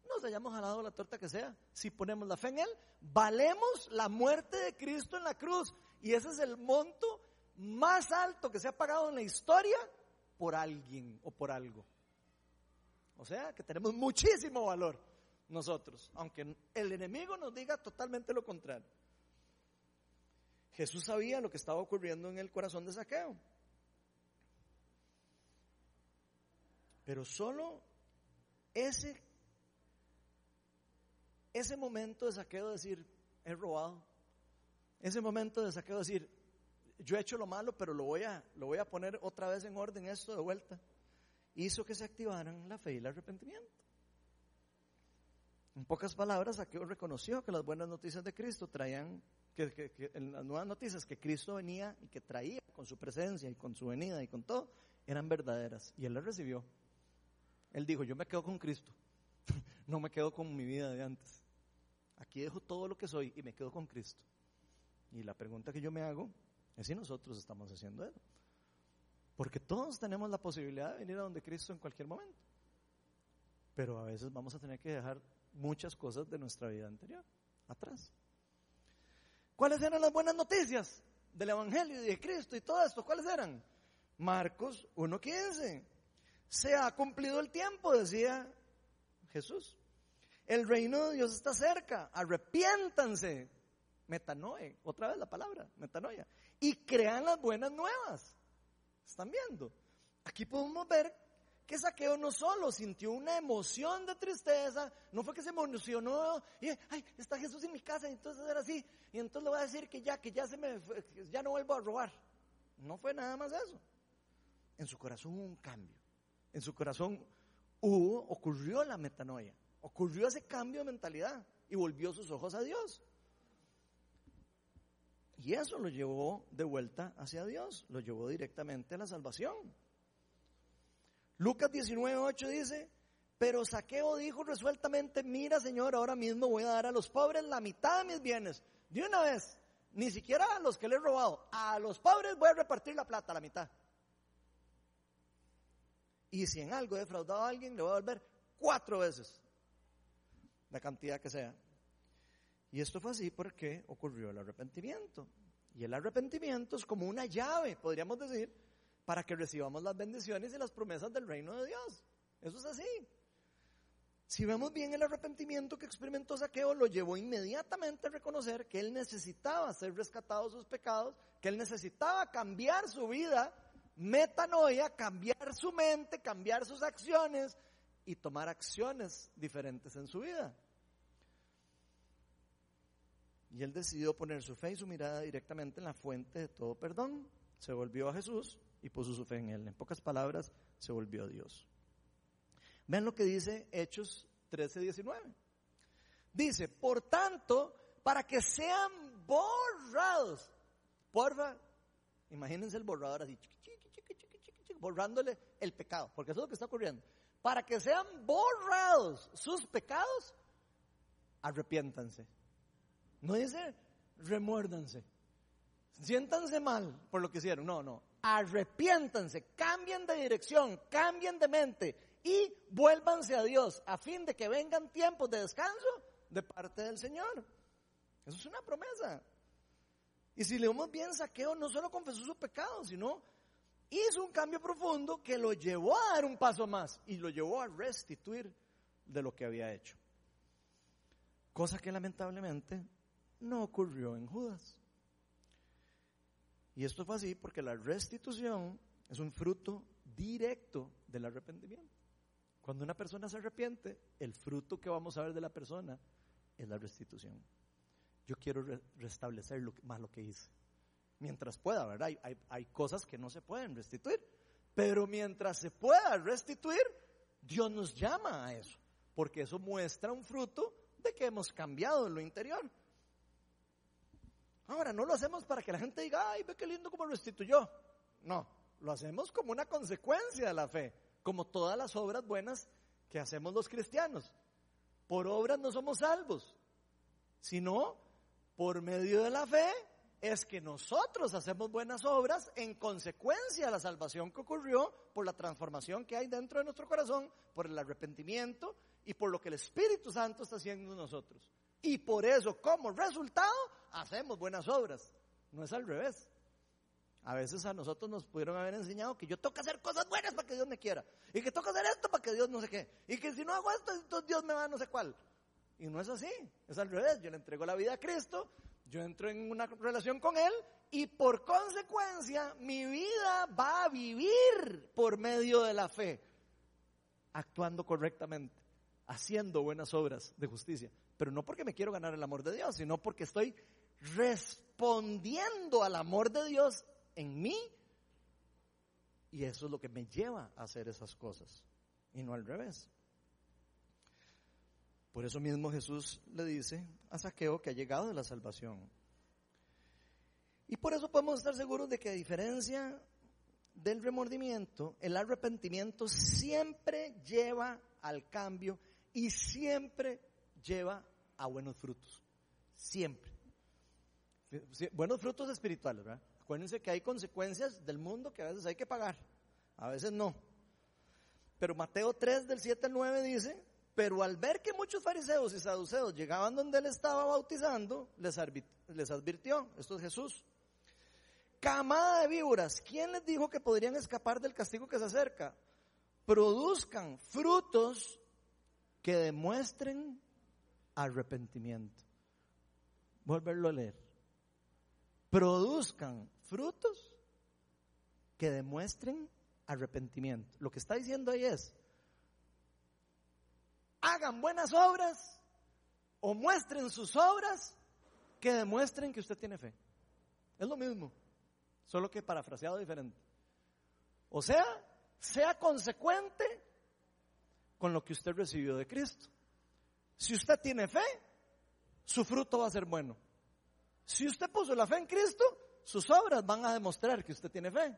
Nos hayamos jalado la torta que sea. Si ponemos la fe en Él, valemos la muerte de Cristo en la cruz. Y ese es el monto más alto que se ha pagado en la historia por alguien o por algo. O sea, que tenemos muchísimo valor nosotros, aunque el enemigo nos diga totalmente lo contrario. Jesús sabía lo que estaba ocurriendo en el corazón de Saqueo. Pero solo ese, ese momento de saqueo de decir, he robado, ese momento de saqueo de decir, yo he hecho lo malo, pero lo voy a, lo voy a poner otra vez en orden esto de vuelta, hizo que se activaran la fe y el arrepentimiento. En pocas palabras, Saqueo reconoció que las buenas noticias de Cristo traían, que, que, las nuevas noticias que Cristo venía y que traía con su presencia y con su venida y con todo, eran verdaderas. Y él las recibió. Él dijo, yo me quedo con Cristo, no me quedo con mi vida de antes. Aquí dejo todo lo que soy y me quedo con Cristo. Y la pregunta que yo me hago es si nosotros estamos haciendo eso. Porque todos tenemos la posibilidad de venir a donde Cristo en cualquier momento. Pero a veces vamos a tener que dejar muchas cosas de nuestra vida anterior atrás. ¿Cuáles eran las buenas noticias del Evangelio y de Cristo y todo esto? ¿Cuáles eran? Marcos 1.15. Se ha cumplido el tiempo, decía Jesús. El reino de Dios está cerca. Arrepiéntanse. Metanoe, otra vez la palabra, metanoia. Y crean las buenas nuevas. ¿Están viendo? Aquí podemos ver que Saqueo no solo sintió una emoción de tristeza, no fue que se emocionó y, ay, está Jesús en mi casa, y entonces era así, y entonces le voy a decir que ya, que ya se me, ya no vuelvo a robar. No fue nada más eso. En su corazón hubo un cambio en su corazón hubo, ocurrió la metanoia, ocurrió ese cambio de mentalidad y volvió sus ojos a Dios. Y eso lo llevó de vuelta hacia Dios, lo llevó directamente a la salvación. Lucas 19:8 dice, pero Saqueo dijo resueltamente, mira Señor, ahora mismo voy a dar a los pobres la mitad de mis bienes, de una vez, ni siquiera a los que le he robado, a los pobres voy a repartir la plata, la mitad. Y si en algo he defraudado a alguien, le voy a devolver cuatro veces la cantidad que sea. Y esto fue así porque ocurrió el arrepentimiento. Y el arrepentimiento es como una llave, podríamos decir, para que recibamos las bendiciones y las promesas del reino de Dios. Eso es así. Si vemos bien el arrepentimiento que experimentó Saqueo, lo llevó inmediatamente a reconocer que él necesitaba ser rescatado de sus pecados, que él necesitaba cambiar su vida metanoia, cambiar su mente, cambiar sus acciones y tomar acciones diferentes en su vida. Y él decidió poner su fe y su mirada directamente en la fuente de todo perdón. Se volvió a Jesús y puso su fe en él. En pocas palabras, se volvió a Dios. Ven lo que dice Hechos 13, 19. Dice, por tanto, para que sean borrados. Porfa, imagínense el borrador así borrándole el pecado, porque eso es lo que está ocurriendo. Para que sean borrados sus pecados, arrepiéntanse. No dice remuérdanse. Siéntanse mal por lo que hicieron. No, no. Arrepiéntanse, cambien de dirección, cambien de mente y vuélvanse a Dios a fin de que vengan tiempos de descanso de parte del Señor. Eso es una promesa. Y si leemos bien, Saqueo no solo confesó su pecado, sino hizo un cambio profundo que lo llevó a dar un paso más y lo llevó a restituir de lo que había hecho. Cosa que lamentablemente no ocurrió en Judas. Y esto fue así porque la restitución es un fruto directo del arrepentimiento. Cuando una persona se arrepiente, el fruto que vamos a ver de la persona es la restitución. Yo quiero restablecer más lo que hice mientras pueda, ¿verdad? Hay, hay, cosas que no se pueden restituir, pero mientras se pueda restituir, Dios nos llama a eso, porque eso muestra un fruto de que hemos cambiado en lo interior. Ahora, no lo hacemos para que la gente diga, ay, ve qué lindo como restituyó. No, lo hacemos como una consecuencia de la fe, como todas las obras buenas que hacemos los cristianos. Por obras no somos salvos, sino por medio de la fe es que nosotros hacemos buenas obras en consecuencia de la salvación que ocurrió por la transformación que hay dentro de nuestro corazón, por el arrepentimiento y por lo que el Espíritu Santo está haciendo en nosotros. Y por eso, como resultado, hacemos buenas obras. No es al revés. A veces a nosotros nos pudieron haber enseñado que yo que hacer cosas buenas para que Dios me quiera. Y que que hacer esto para que Dios no sé qué. Y que si no hago esto, entonces Dios me va a no sé cuál. Y no es así. Es al revés. Yo le entrego la vida a Cristo yo entro en una relación con Él y por consecuencia mi vida va a vivir por medio de la fe, actuando correctamente, haciendo buenas obras de justicia. Pero no porque me quiero ganar el amor de Dios, sino porque estoy respondiendo al amor de Dios en mí. Y eso es lo que me lleva a hacer esas cosas y no al revés. Por eso mismo Jesús le dice a Saqueo que ha llegado de la salvación. Y por eso podemos estar seguros de que a diferencia del remordimiento, el arrepentimiento siempre lleva al cambio y siempre lleva a buenos frutos. Siempre. Buenos frutos espirituales, ¿verdad? Acuérdense que hay consecuencias del mundo que a veces hay que pagar, a veces no. Pero Mateo 3 del 7 al 9 dice, pero al ver que muchos fariseos y saduceos llegaban donde él estaba bautizando, les, advirtió, esto es Jesús, camada de víboras, ¿quién les dijo que podrían escapar del castigo que se acerca? Produzcan frutos que demuestren arrepentimiento. Volverlo a leer. Produzcan frutos que demuestren arrepentimiento. Lo que está diciendo ahí es, hagan buenas obras o muestren sus obras que demuestren que usted tiene fe. Es lo mismo, solo que parafraseado diferente. O sea, sea consecuente con lo que usted recibió de Cristo. Si usted tiene fe, su fruto va a ser bueno. Si usted puso la fe en Cristo, sus obras van a demostrar que usted tiene fe.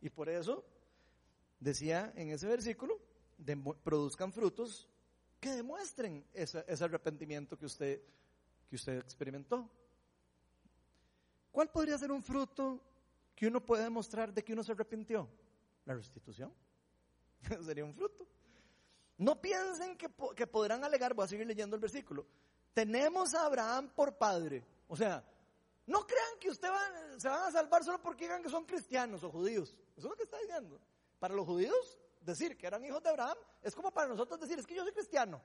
Y por eso decía en ese versículo, produzcan frutos que demuestren ese, arrepentimiento que usted, que usted experimentó. ¿Cuál podría ser un fruto que uno puede demostrar de que uno se arrepintió? La restitución. Sería un fruto. No piensen que, que, podrán alegar, voy a seguir leyendo el versículo. Tenemos a Abraham por padre. O sea, no crean que usted se van a salvar solo porque digan que son cristianos o judíos. Eso es lo que está diciendo. Para los judíos, decir que eran hijos de Abraham es como para nosotros decir, es que yo soy cristiano.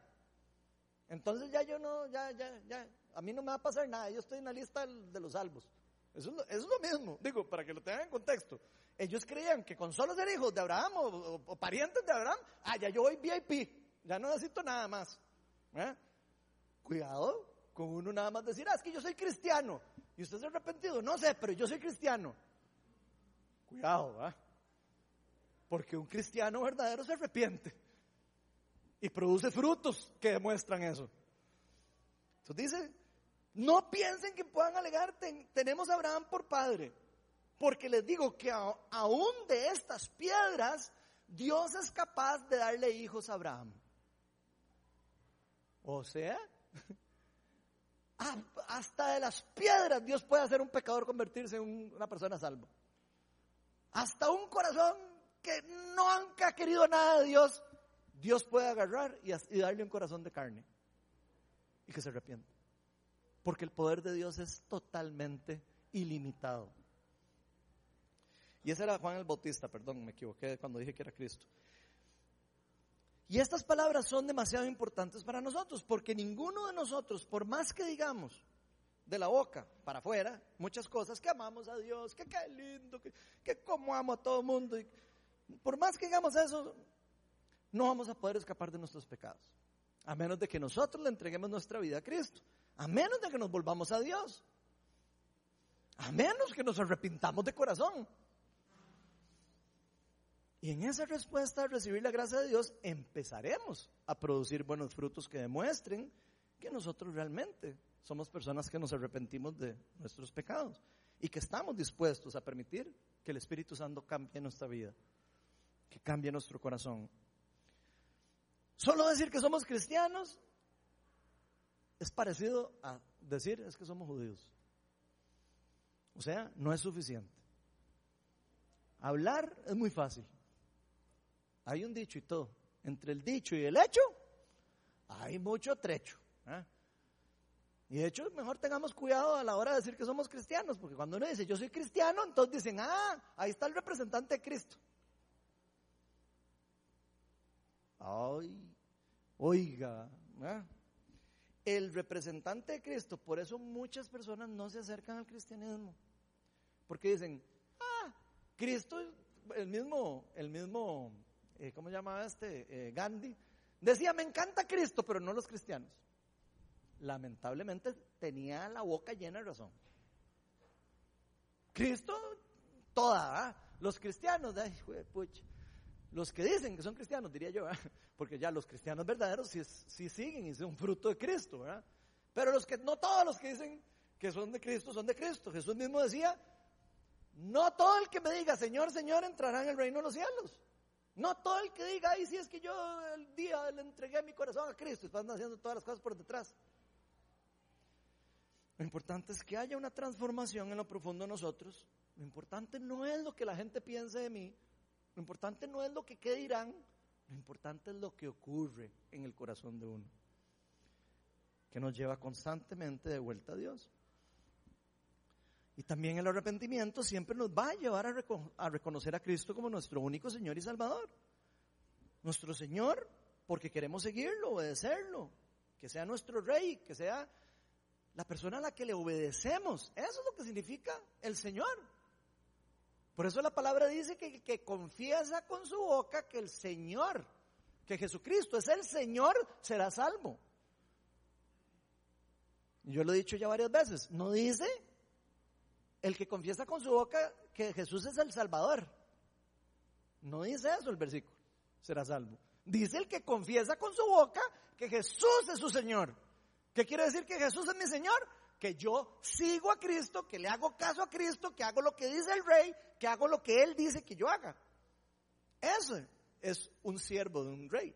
Entonces ya yo no, ya, ya, ya, a mí no me va a pasar nada, yo estoy en la lista de los salvos. Eso es, lo, mismo, digo, para que lo tengan en contexto. Ellos creían que con solo ser hijos de Abraham o, parientes de Abraham, ah, ya yo voy VIP, ya no necesito nada más. ¿eh? Cuidado con uno nada más decir, ah, es que yo soy cristiano. Y usted se ha arrepentido, no sé, pero yo soy cristiano. Cuidado, ¿verdad? Porque un cristiano verdadero se arrepiente y produce frutos que demuestran eso. Entonces dice, no piensen que puedan alegar, tenemos a Abraham por padre, porque les digo que aún de estas piedras Dios es capaz de darle hijos a Abraham. O sea, hasta de las piedras Dios puede hacer un pecador convertirse en una persona salva. Hasta un corazón que nunca ha querido nada de Dios, Dios puede agarrar y, darle un corazón de carne y que se arrepienta. Porque el poder de Dios es totalmente ilimitado. Y ese era Juan el Bautista, perdón, me equivoqué cuando dije que era Cristo. Y estas palabras son demasiado importantes para nosotros, porque ninguno de nosotros, por más que digamos de la boca para afuera, muchas cosas, que amamos a Dios, que qué lindo, que, que como amo a todo el mundo, por más que hagamos eso, no vamos a poder escapar de nuestros pecados. A menos de que nosotros le entreguemos nuestra vida a Cristo. A menos de que nos volvamos a Dios. A menos que nos arrepintamos de corazón. Y en esa respuesta a recibir la gracia de Dios, empezaremos a producir buenos frutos que demuestren que nosotros realmente somos personas que nos arrepentimos de nuestros pecados y que estamos dispuestos a permitir que el Espíritu Santo cambie nuestra vida que cambie nuestro corazón. Solo decir que somos cristianos es parecido a decir es que somos judíos. O sea, no es suficiente. Hablar es muy fácil. Hay un dicho y todo. Entre el dicho y el hecho hay mucho trecho. ¿eh? Y de hecho, mejor tengamos cuidado a la hora de decir que somos cristianos, porque cuando uno dice yo soy cristiano, entonces dicen, ah, ahí está el representante de Cristo. Ay, oiga, ¿eh? el representante de Cristo, por eso muchas personas no se acercan al cristianismo, porque dicen, ah, Cristo, el mismo, el mismo, eh, ¿cómo llamaba este? Eh, Gandhi, decía, me encanta Cristo, pero no los cristianos lamentablemente tenía la boca llena de razón. Cristo, toda, los cristianos, los que dicen que son cristianos, diría yo, porque ya los cristianos verdaderos sí, siguen y son fruto de Cristo, ¿verdad? Pero los que, no todos los que dicen que son de Cristo, son de Cristo. Jesús mismo decía, no todo el que me diga Señor, Señor entrará en el reino de los cielos. No todo el que diga, ay, si es que yo el día le entregué mi corazón a Cristo, están haciendo todas las cosas por detrás. Lo importante es que haya una transformación en lo profundo de nosotros. Lo importante no es lo que la gente piense de mí. Lo importante no es lo que qué dirán. Lo importante es lo que ocurre en el corazón de uno. Que nos lleva constantemente de vuelta a Dios. Y también el arrepentimiento siempre nos va a llevar a, reconocer a Cristo como nuestro único Señor y Salvador. Nuestro Señor, porque queremos seguirlo, obedecerlo, que sea nuestro Rey, que sea la persona a la que le obedecemos. Eso es lo que significa el Señor. Por eso la palabra dice que, que confiesa con su boca que el Señor, que Jesucristo es el Señor, será salvo. Yo lo he dicho ya varias veces. No dice el que confiesa con su boca que Jesús es el Salvador. No dice eso el versículo. Será salvo. Dice el que confiesa con su boca que Jesús es su Señor. ¿Qué quiere decir que Jesús es mi Señor? Que yo sigo a Cristo, que le hago caso a Cristo, que hago lo que dice el rey, que hago lo que Él dice que yo haga. Eso es un siervo de un rey.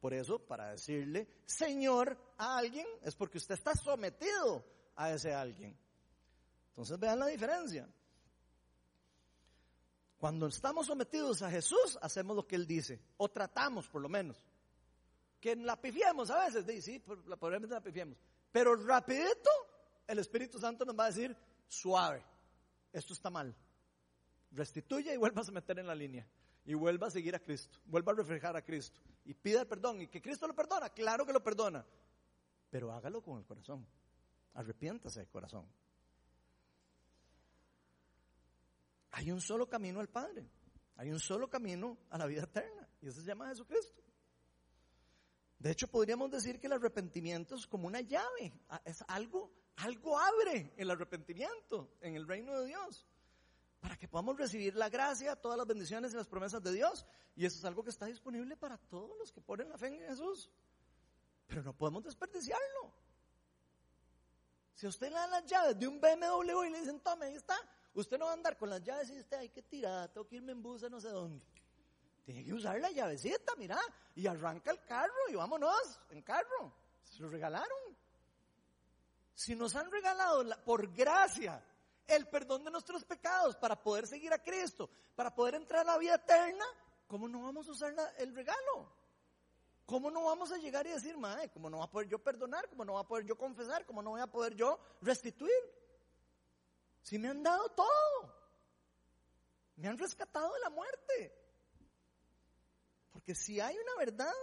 Por eso, para decirle Señor a alguien, es porque usted está sometido a ese alguien. Entonces vean la diferencia. Cuando estamos sometidos a Jesús, hacemos lo que Él dice, o tratamos por lo menos. Que la pifiemos a veces, sí, probablemente la pifiemos, pero rapidito el Espíritu Santo nos va a decir, suave, esto está mal, restituye y vuelva a meter en la línea, y vuelva a seguir a Cristo, vuelva a reflejar a Cristo, y pida perdón, y que Cristo lo perdona, claro que lo perdona, pero hágalo con el corazón, arrepiéntase de corazón. Hay un solo camino al Padre, hay un solo camino a la vida eterna, y eso se llama Jesucristo. De hecho, podríamos decir que el arrepentimiento es como una llave, es algo, algo abre el arrepentimiento en el reino de Dios, para que podamos recibir la gracia, todas las bendiciones y las promesas de Dios. Y eso es algo que está disponible para todos los que ponen la fe en Jesús. Pero no podemos desperdiciarlo. Si usted le da las llaves de un BMW y le dicen, tome, ahí está, usted no va a andar con las llaves y usted, hay que tirar, tengo que irme en bus a no sé dónde. Tiene que usar la llavecita, mira, y arranca el carro y vámonos en carro. Se lo regalaron. Si nos han regalado por gracia el perdón de nuestros pecados para poder seguir a Cristo, para poder entrar a la vida eterna, ¿cómo no vamos a usar el regalo? ¿Cómo no vamos a llegar y decir, madre, cómo no va a poder yo perdonar, cómo no va a poder yo confesar, cómo no voy a poder yo restituir? Si me han dado todo, me han rescatado de la muerte. Porque si hay una verdad,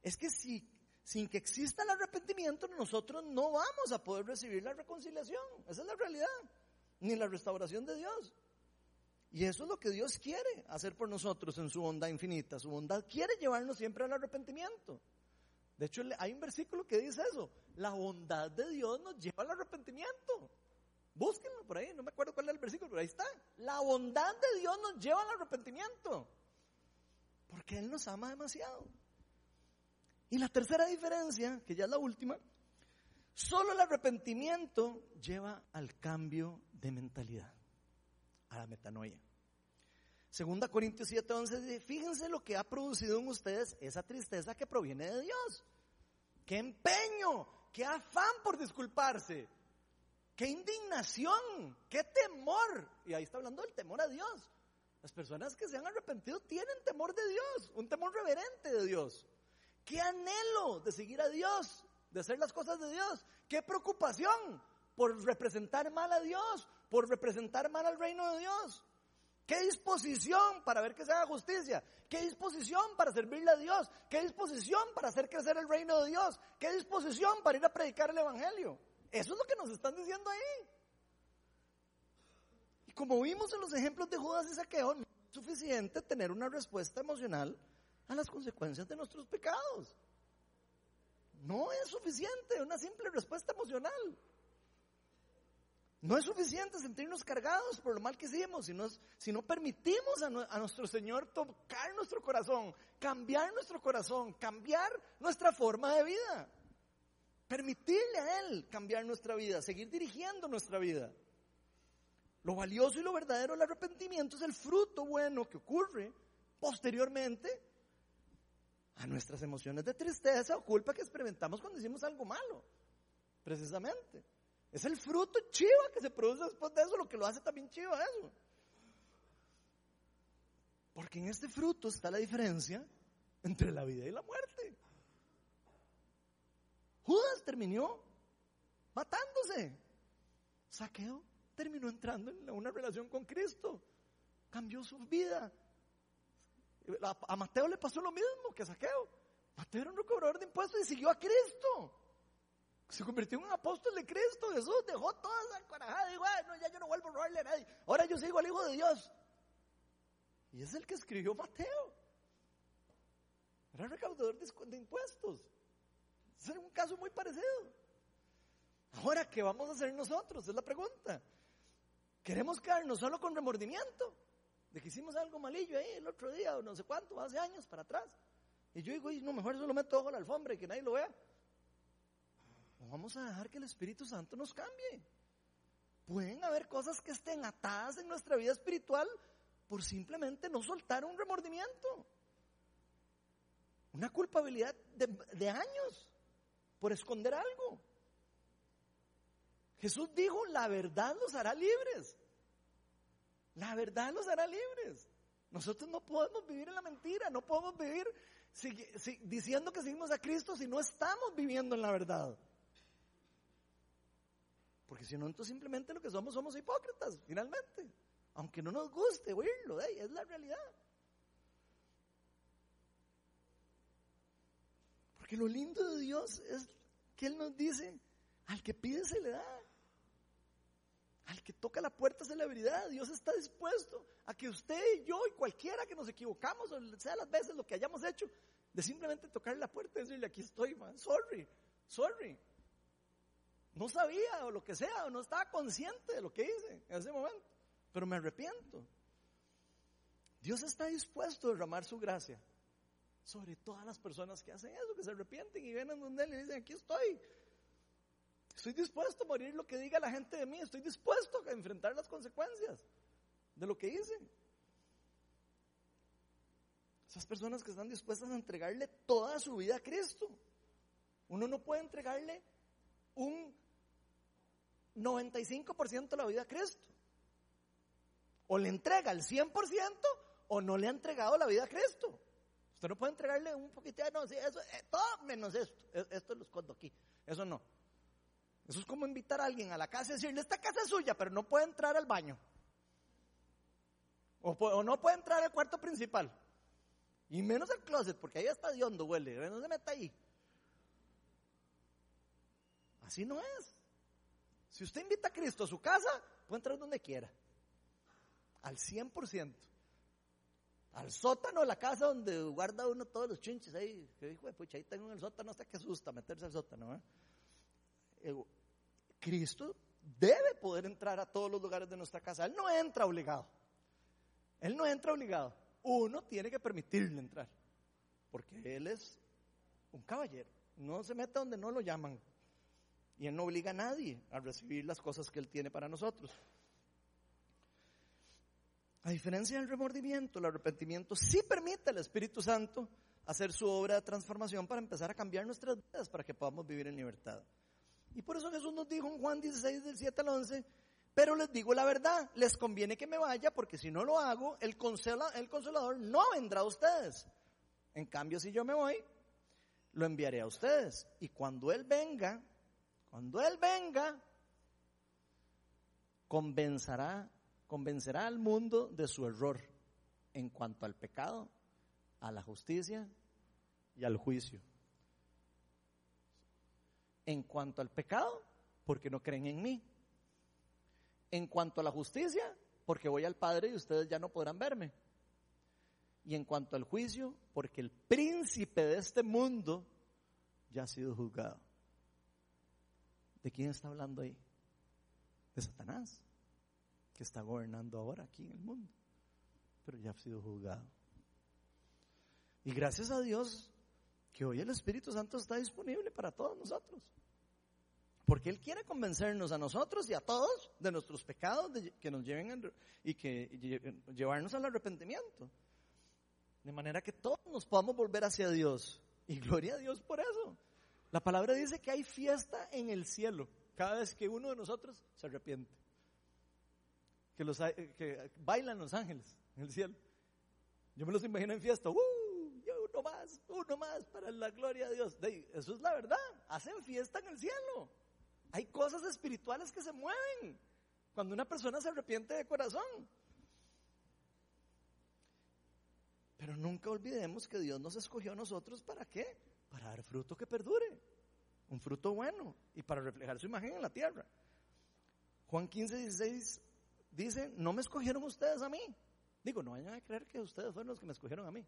es que si, sin que exista el arrepentimiento, nosotros no vamos a poder recibir la reconciliación. Esa es la realidad. Ni la restauración de Dios. Y eso es lo que Dios quiere hacer por nosotros en su bondad infinita. Su bondad quiere llevarnos siempre al arrepentimiento. De hecho, hay un versículo que dice eso. La bondad de Dios nos lleva al arrepentimiento. Búsquenlo por ahí, no me acuerdo cuál es el versículo, pero ahí está. La bondad de Dios nos lleva al arrepentimiento. Porque Él nos ama demasiado. Y la tercera diferencia, que ya es la última, solo el arrepentimiento lleva al cambio de mentalidad, a la metanoia. Segunda Corintios 7:11 dice, fíjense lo que ha producido en ustedes esa tristeza que proviene de Dios. Qué empeño, qué afán por disculparse, qué indignación, qué temor. Y ahí está hablando del temor a Dios. Las personas que se han arrepentido tienen temor de Dios, un temor reverente de Dios. Qué anhelo de seguir a Dios, de hacer las cosas de Dios. Qué preocupación por representar mal a Dios, por representar mal al reino de Dios. Qué disposición para ver que se haga justicia. Qué disposición para servirle a Dios. Qué disposición para hacer crecer el reino de Dios. Qué disposición para ir a predicar el Evangelio. Eso es lo que nos están diciendo ahí. Y como vimos en los ejemplos de Judas y Saqueo, no es suficiente tener una respuesta emocional a las consecuencias de nuestros pecados. No es suficiente una simple respuesta emocional. No es suficiente sentirnos cargados por lo mal que hicimos, si no, permitimos a, a, nuestro Señor tocar nuestro corazón, cambiar nuestro corazón, cambiar nuestra forma de vida. Permitirle a Él cambiar nuestra vida, seguir dirigiendo nuestra vida. Lo valioso y lo verdadero del arrepentimiento es el fruto bueno que ocurre posteriormente a nuestras emociones de tristeza o culpa que experimentamos cuando hicimos algo malo, precisamente. Es el fruto chiva que se produce después de eso, lo que lo hace también chiva eso. Porque en este fruto está la diferencia entre la vida y la muerte. Judas terminó matándose. Saqueo terminó entrando en una relación con Cristo. Cambió su vida. A Mateo le pasó lo mismo que a Saqueo. Mateo era un recobrador de impuestos y siguió a Cristo. Se convirtió en un apóstol de Cristo. Jesús dejó toda esa carajada. Dijo, no, ya yo no vuelvo a robarle a nadie. Ahora yo sigo al Hijo de Dios. Y es el que escribió Mateo. Era recaudador de impuestos. Es un caso muy parecido. Ahora, ¿qué vamos a hacer nosotros? Es la pregunta. ¿Queremos quedarnos solo con remordimiento? De que hicimos algo malillo ahí el otro día o no sé cuánto, hace años para atrás. Y yo digo, no, mejor eso lo meto bajo la alfombra y que nadie lo vea. No vamos a dejar que el Espíritu Santo nos cambie. Pueden haber cosas que estén atadas en nuestra vida espiritual por simplemente no soltar un remordimiento. Una culpabilidad de años por esconder algo. Jesús dijo, la verdad los hará libres. La verdad los hará libres. Nosotros no podemos vivir en la mentira, no podemos vivir diciendo que seguimos a Cristo si no estamos viviendo en la verdad. Porque si no, entonces simplemente lo que somos somos hipócritas, finalmente. Aunque no nos guste oírlo, es la realidad. Porque lo lindo de Dios es que Él nos dice, al que pide se le da. Al que toca la puerta se le abrirá. Dios está dispuesto a que usted y yo y cualquiera que nos equivocamos, o sea las veces lo que hayamos hecho, de simplemente tocar la puerta y decirle, aquí estoy, man, sorry, sorry no sabía o lo que sea, o no estaba consciente de lo que hice en ese momento, pero me arrepiento. Dios está dispuesto a derramar su gracia sobre todas las personas que hacen eso, que se arrepienten y vienen donde Él y dicen, aquí estoy. Estoy dispuesto a morir lo que diga la gente de mí, estoy dispuesto a enfrentar las consecuencias de lo que hice. Esas personas que están dispuestas a entregarle toda su vida a Cristo. Uno no puede entregarle un 95% de la vida a Cristo. O le entrega el 100% o no le ha entregado la vida a Cristo. Usted no puede entregarle un poquito, no, sí, eso, eh, todo menos esto. E, esto lo escondo aquí. Eso no. Eso es como invitar a alguien a la casa y decirle, esta casa es suya, pero no puede entrar al baño. O, o no puede entrar al cuarto principal. Y menos al closet, porque ahí está de hondo, huele. No se meta ahí. Así no es. Si usted invita a Cristo a su casa, puede entrar donde quiera. Al 100%. Al sótano de la casa donde guarda uno todos los chinches ahí. Que dijo, pucha, ahí tengo en el sótano hasta que asusta meterse al sótano. ¿eh? Cristo debe poder entrar a todos los lugares de nuestra casa. Él no entra obligado. Él no entra obligado. Uno tiene que permitirle entrar. Porque Él es un caballero. No se mete donde no lo llaman. Y Él no obliga a nadie a recibir las cosas que Él tiene para nosotros. A diferencia del remordimiento, el arrepentimiento sí permite al Espíritu Santo hacer su obra de transformación para empezar a cambiar nuestras vidas, para que podamos vivir en libertad. Y por eso Jesús nos dijo en Juan 16, del 7 al 11, pero les digo la verdad, les conviene que me vaya porque si no lo hago, el, el consolador no vendrá a ustedes. En cambio, si yo me voy, lo enviaré a ustedes. Y cuando Él venga, cuando Él venga, convencerá convencerá al mundo de su error en cuanto al pecado, a la justicia y al juicio. En cuanto al pecado, porque no creen en mí. En cuanto a la justicia, porque voy al Padre y ustedes ya no podrán verme. Y en cuanto al juicio, porque el príncipe de este mundo ya ha sido juzgado. ¿De quién está hablando ahí? De Satanás que está gobernando ahora aquí en el mundo, pero ya ha sido juzgado. Y gracias a Dios que hoy el Espíritu Santo está disponible para todos nosotros. Porque Él quiere convencernos a nosotros y a todos de nuestros pecados que nos lleven y que llevarnos al arrepentimiento. De manera que todos nos podamos volver hacia Dios. Y gloria a Dios por eso. La palabra dice que hay fiesta en el cielo cada vez que uno de nosotros se arrepiente que, los, que bailan los ángeles en el cielo. Yo me los imagino en fiesta, ¡uh! Uno más, uno más para la gloria de Dios. Eso es la verdad, hacen fiesta en el cielo. Hay cosas espirituales que se mueven cuando una persona se arrepiente de corazón. Pero nunca olvidemos que Dios nos escogió a nosotros para qué? Para dar fruto que perdure, un fruto bueno y para reflejar su imagen en la tierra. Juan 15, 16 dice, no me escogieron ustedes a mí. Digo, no vayan a creer que ustedes fueron los que me escogieron a mí.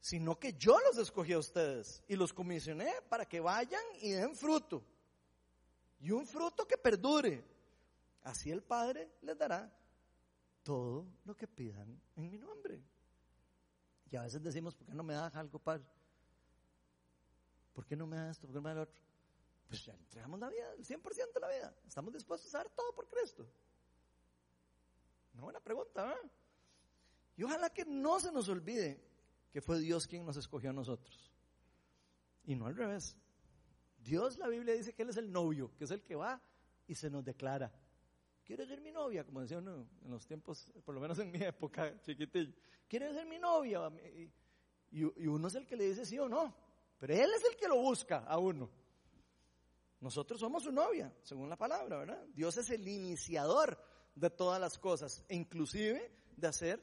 Sino que yo los escogí a ustedes y los comisioné para que vayan y den fruto. Y un fruto que perdure. Así el Padre les dará todo lo que pidan en mi nombre. Y a veces decimos, ¿por qué no me das algo, Padre? ¿Por qué no me das esto? ¿Por qué no me das lo otro? Pues ya entregamos la vida, el 100% de la vida. Estamos dispuestos a dar todo por Cristo. Una buena pregunta, ¿eh? Y ojalá que no se nos olvide que fue Dios quien nos escogió a nosotros. Y no al revés. Dios, la Biblia dice que Él es el novio, que es el que va y se nos declara. ¿Quieres ser mi novia? Como decía uno en los tiempos, por lo menos en mi época, chiquitillo. ¿Quieres ser mi novia? Y, y uno es el que le dice sí o no. Pero Él es el que lo busca a uno. Nosotros somos su novia, según la palabra, ¿verdad? Dios es el iniciador de todas las cosas, inclusive de hacer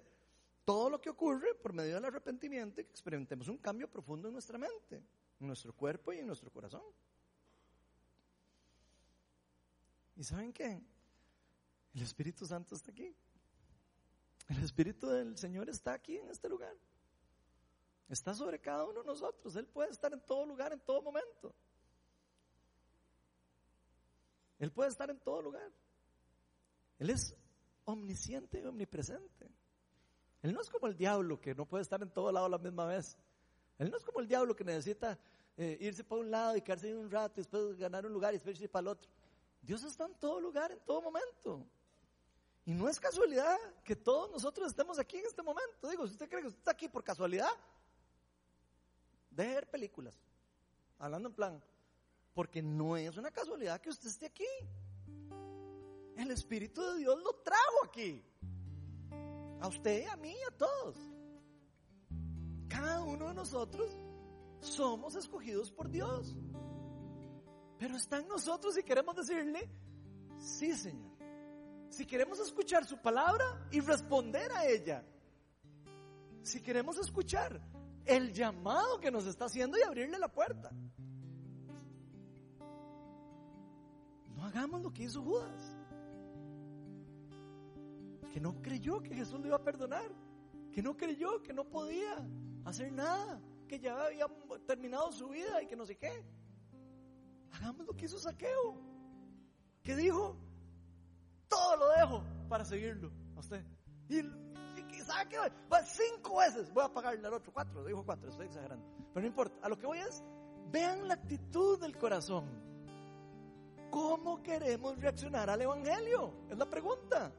todo lo que ocurre por medio del arrepentimiento y que experimentemos un cambio profundo en nuestra mente, en nuestro cuerpo y en nuestro corazón. ¿Y saben qué? El Espíritu Santo está aquí. El Espíritu del Señor está aquí en este lugar. Está sobre cada uno de nosotros. Él puede estar en todo lugar, en todo momento. Él puede estar en todo lugar. Él es omnisciente y omnipresente. Él no es como el diablo que no puede estar en todo lado a la misma vez. Él no es como el diablo que necesita eh, irse para un lado y quedarse ahí un rato y después ganar un lugar y después irse para el otro. Dios está en todo lugar, en todo momento. Y no es casualidad que todos nosotros estemos aquí en este momento. Digo, si usted cree que usted está aquí por casualidad, deje de ver películas. Hablando en plan, porque no es una casualidad que usted esté aquí. El Espíritu de Dios lo trajo aquí. A usted, a mí, a todos. Cada uno de nosotros somos escogidos por Dios. Pero está en nosotros si queremos decirle, sí Señor. Si queremos escuchar su palabra y responder a ella. Si queremos escuchar el llamado que nos está haciendo y abrirle la puerta. No hagamos lo que hizo Judas que no creyó que Jesús le iba a perdonar, que no creyó que no podía hacer nada, que ya había terminado su vida y que no sé qué. Hagamos lo que hizo Saqueo, que dijo, todo lo dejo para seguirlo a usted. Y, ¿sabe qué? Va cinco veces, voy a pagarle al otro, cuatro, dijo cuatro, estoy exagerando. Pero no importa, a lo que voy es, vean la actitud del corazón. ¿Cómo queremos reaccionar al Evangelio? Es la pregunta.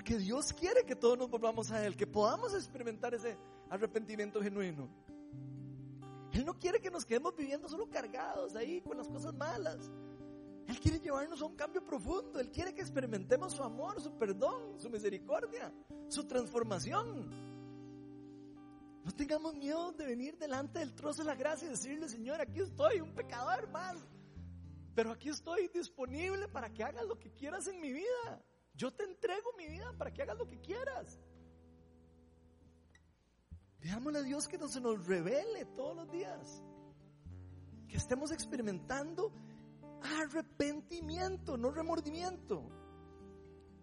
Porque Dios quiere que todos nos volvamos a Él, que podamos experimentar ese arrepentimiento genuino. Él no quiere que nos quedemos viviendo solo cargados ahí con las cosas malas. Él quiere llevarnos a un cambio profundo. Él quiere que experimentemos su amor, su perdón, su misericordia, su transformación. No tengamos miedo de venir delante del trozo de la gracia y decirle, Señor, aquí estoy, un pecador más. Pero aquí estoy disponible para que hagas lo que quieras en mi vida. Yo te entrego mi vida para que hagas lo que quieras. Veámosle a Dios que no se nos revele todos los días. Que estemos experimentando arrepentimiento, no remordimiento.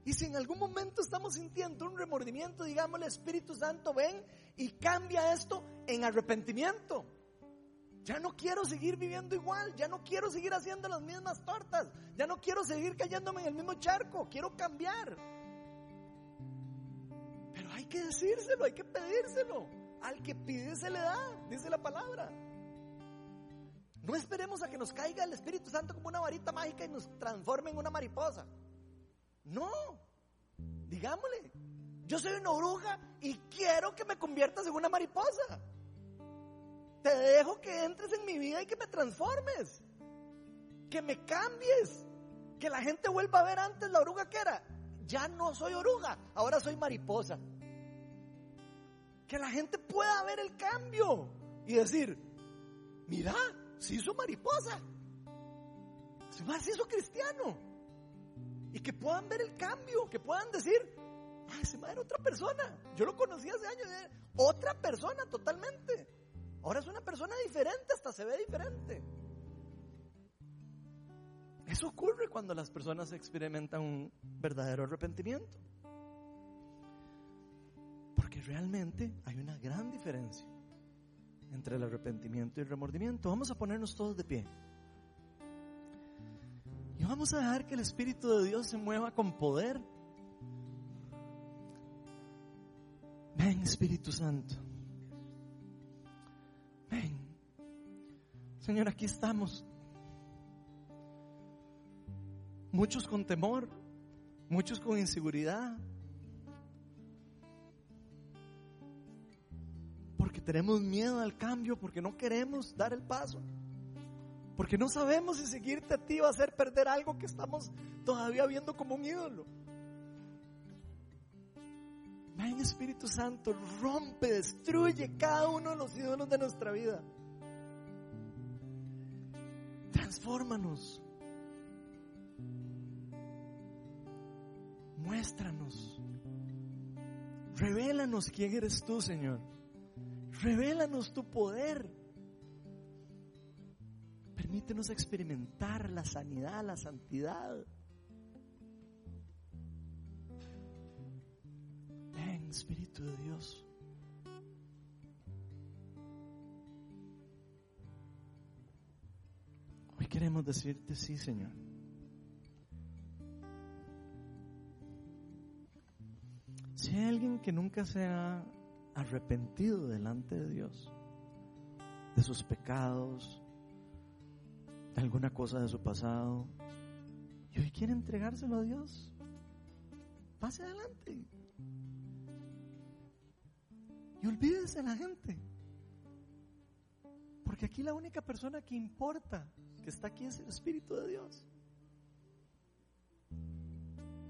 Y si en algún momento estamos sintiendo un remordimiento, digámosle Espíritu Santo, ven y cambia esto en arrepentimiento. Ya no quiero seguir viviendo igual, ya no quiero seguir haciendo las mismas tortas, ya no quiero seguir cayéndome en el mismo charco, quiero cambiar. Pero hay que decírselo, hay que pedírselo. Al que pide se le da, dice la palabra. No esperemos a que nos caiga el Espíritu Santo como una varita mágica y nos transforme en una mariposa. No, digámosle, yo soy una oruga y quiero que me conviertas en una mariposa. Te dejo que entres en mi vida y que me transformes. Que me cambies. Que la gente vuelva a ver antes la oruga que era. Ya no soy oruga, ahora soy mariposa. Que la gente pueda ver el cambio y decir, mira, se hizo mariposa. Se hizo cristiano. Y que puedan ver el cambio, que puedan decir, ay, ese era otra persona. Yo lo conocí hace años, otra persona totalmente. Ahora es una persona diferente, hasta se ve diferente. Eso ocurre cuando las personas experimentan un verdadero arrepentimiento. Porque realmente hay una gran diferencia entre el arrepentimiento y el remordimiento. Vamos a ponernos todos de pie. Y vamos a dejar que el Espíritu de Dios se mueva con poder. Ven Espíritu Santo. Ven. Señor, aquí estamos. Muchos con temor, muchos con inseguridad. Porque tenemos miedo al cambio, porque no queremos dar el paso. Porque no sabemos si seguirte a ti va a hacer perder algo que estamos todavía viendo como un ídolo. Ven Espíritu Santo, rompe, destruye cada uno de los ídolos de nuestra vida. Transfórmanos. Muéstranos. Revélanos quién eres tú, Señor. Revélanos tu poder. Permítenos experimentar la sanidad, la santidad. Espíritu de Dios. Hoy queremos decirte sí, Señor. Si hay alguien que nunca se ha arrepentido delante de Dios, de sus pecados, de alguna cosa de su pasado, y hoy quiere entregárselo a Dios, pase adelante. Y olvídese la gente. Porque aquí la única persona que importa, que está aquí, es el Espíritu de Dios.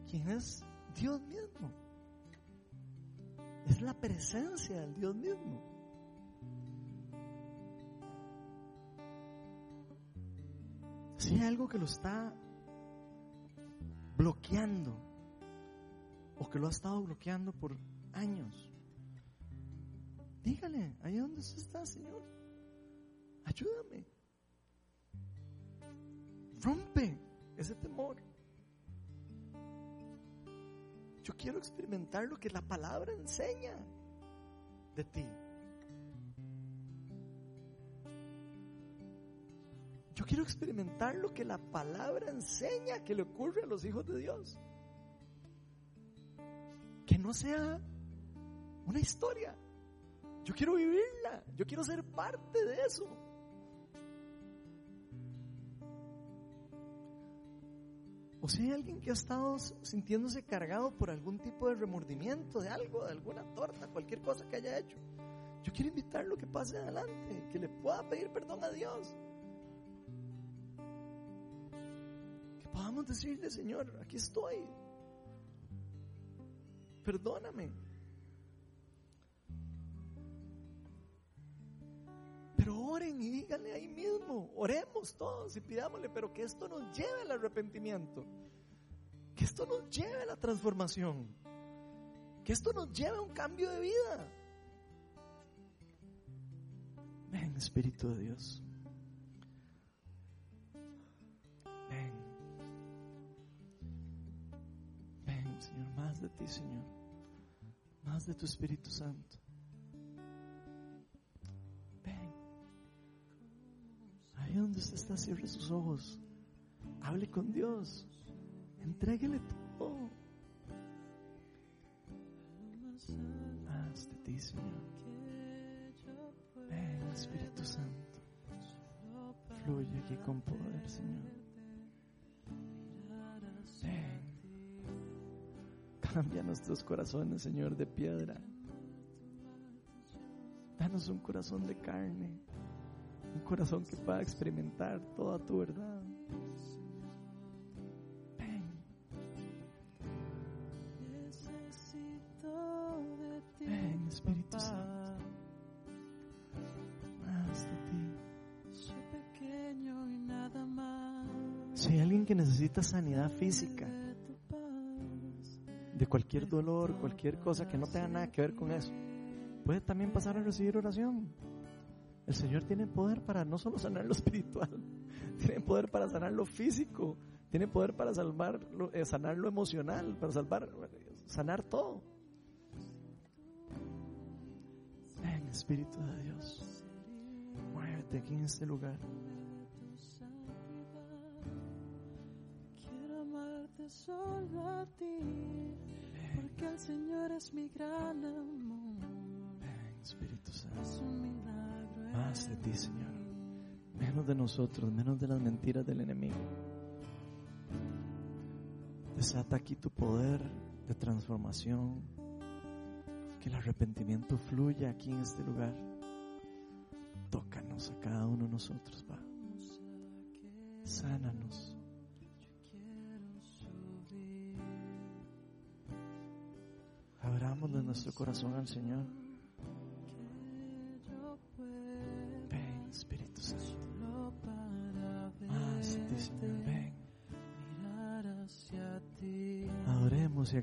¿Quién es Dios mismo? Es la presencia del Dios mismo. Si hay algo que lo está bloqueando o que lo ha estado bloqueando por años, Dígale, ahí donde usted está, Señor. Ayúdame. Rompe ese temor. Yo quiero experimentar lo que la palabra enseña de ti. Yo quiero experimentar lo que la palabra enseña que le ocurre a los hijos de Dios. Que no sea una historia, yo quiero vivirla, yo quiero ser parte de eso. O si hay alguien que ha estado sintiéndose cargado por algún tipo de remordimiento, de algo, de alguna torta, cualquier cosa que haya hecho. Yo quiero invitarlo a que pase adelante, que le pueda pedir perdón a Dios. Que podamos decirle, Señor, aquí estoy. Perdóname. Oren y díganle ahí mismo, oremos todos y pidámosle, pero que esto nos lleve al arrepentimiento, que esto nos lleve a la transformación, que esto nos lleve a un cambio de vida. Ven, Espíritu de Dios. Ven. Ven, Señor, más de ti, Señor. Más de tu Espíritu Santo. Donde está, cierre sus ojos. Hable con Dios. Entréguele todo. Más de ti, Señor. Ven, Espíritu Santo. Fluye aquí con poder, Señor. Ven. Cambia nuestros corazones, Señor, de piedra. Danos un corazón de carne. Un corazón que pueda experimentar toda tu verdad. Espíritu Santo. Más de ti. Soy pequeño y nada más. Si hay alguien que necesita sanidad física, de cualquier dolor, cualquier cosa que no tenga nada que ver con eso, puede también pasar a recibir oración. El Señor tiene poder para no solo sanar lo espiritual, tiene poder para sanar lo físico, tiene poder para salvar eh, sanar lo emocional, para salvar, sanar todo. Ven, Espíritu de Dios, muévete aquí en este lugar. Quiero amarte solo a ti, porque el Señor es mi gran amor. Ven, Espíritu Santo. Más de ti, Señor. Menos de nosotros, menos de las mentiras del enemigo. Desata aquí tu poder de transformación. Que el arrepentimiento fluya aquí en este lugar. Tócanos a cada uno de nosotros, va. Sánanos. Quiero subir. Abramos de nuestro corazón al Señor.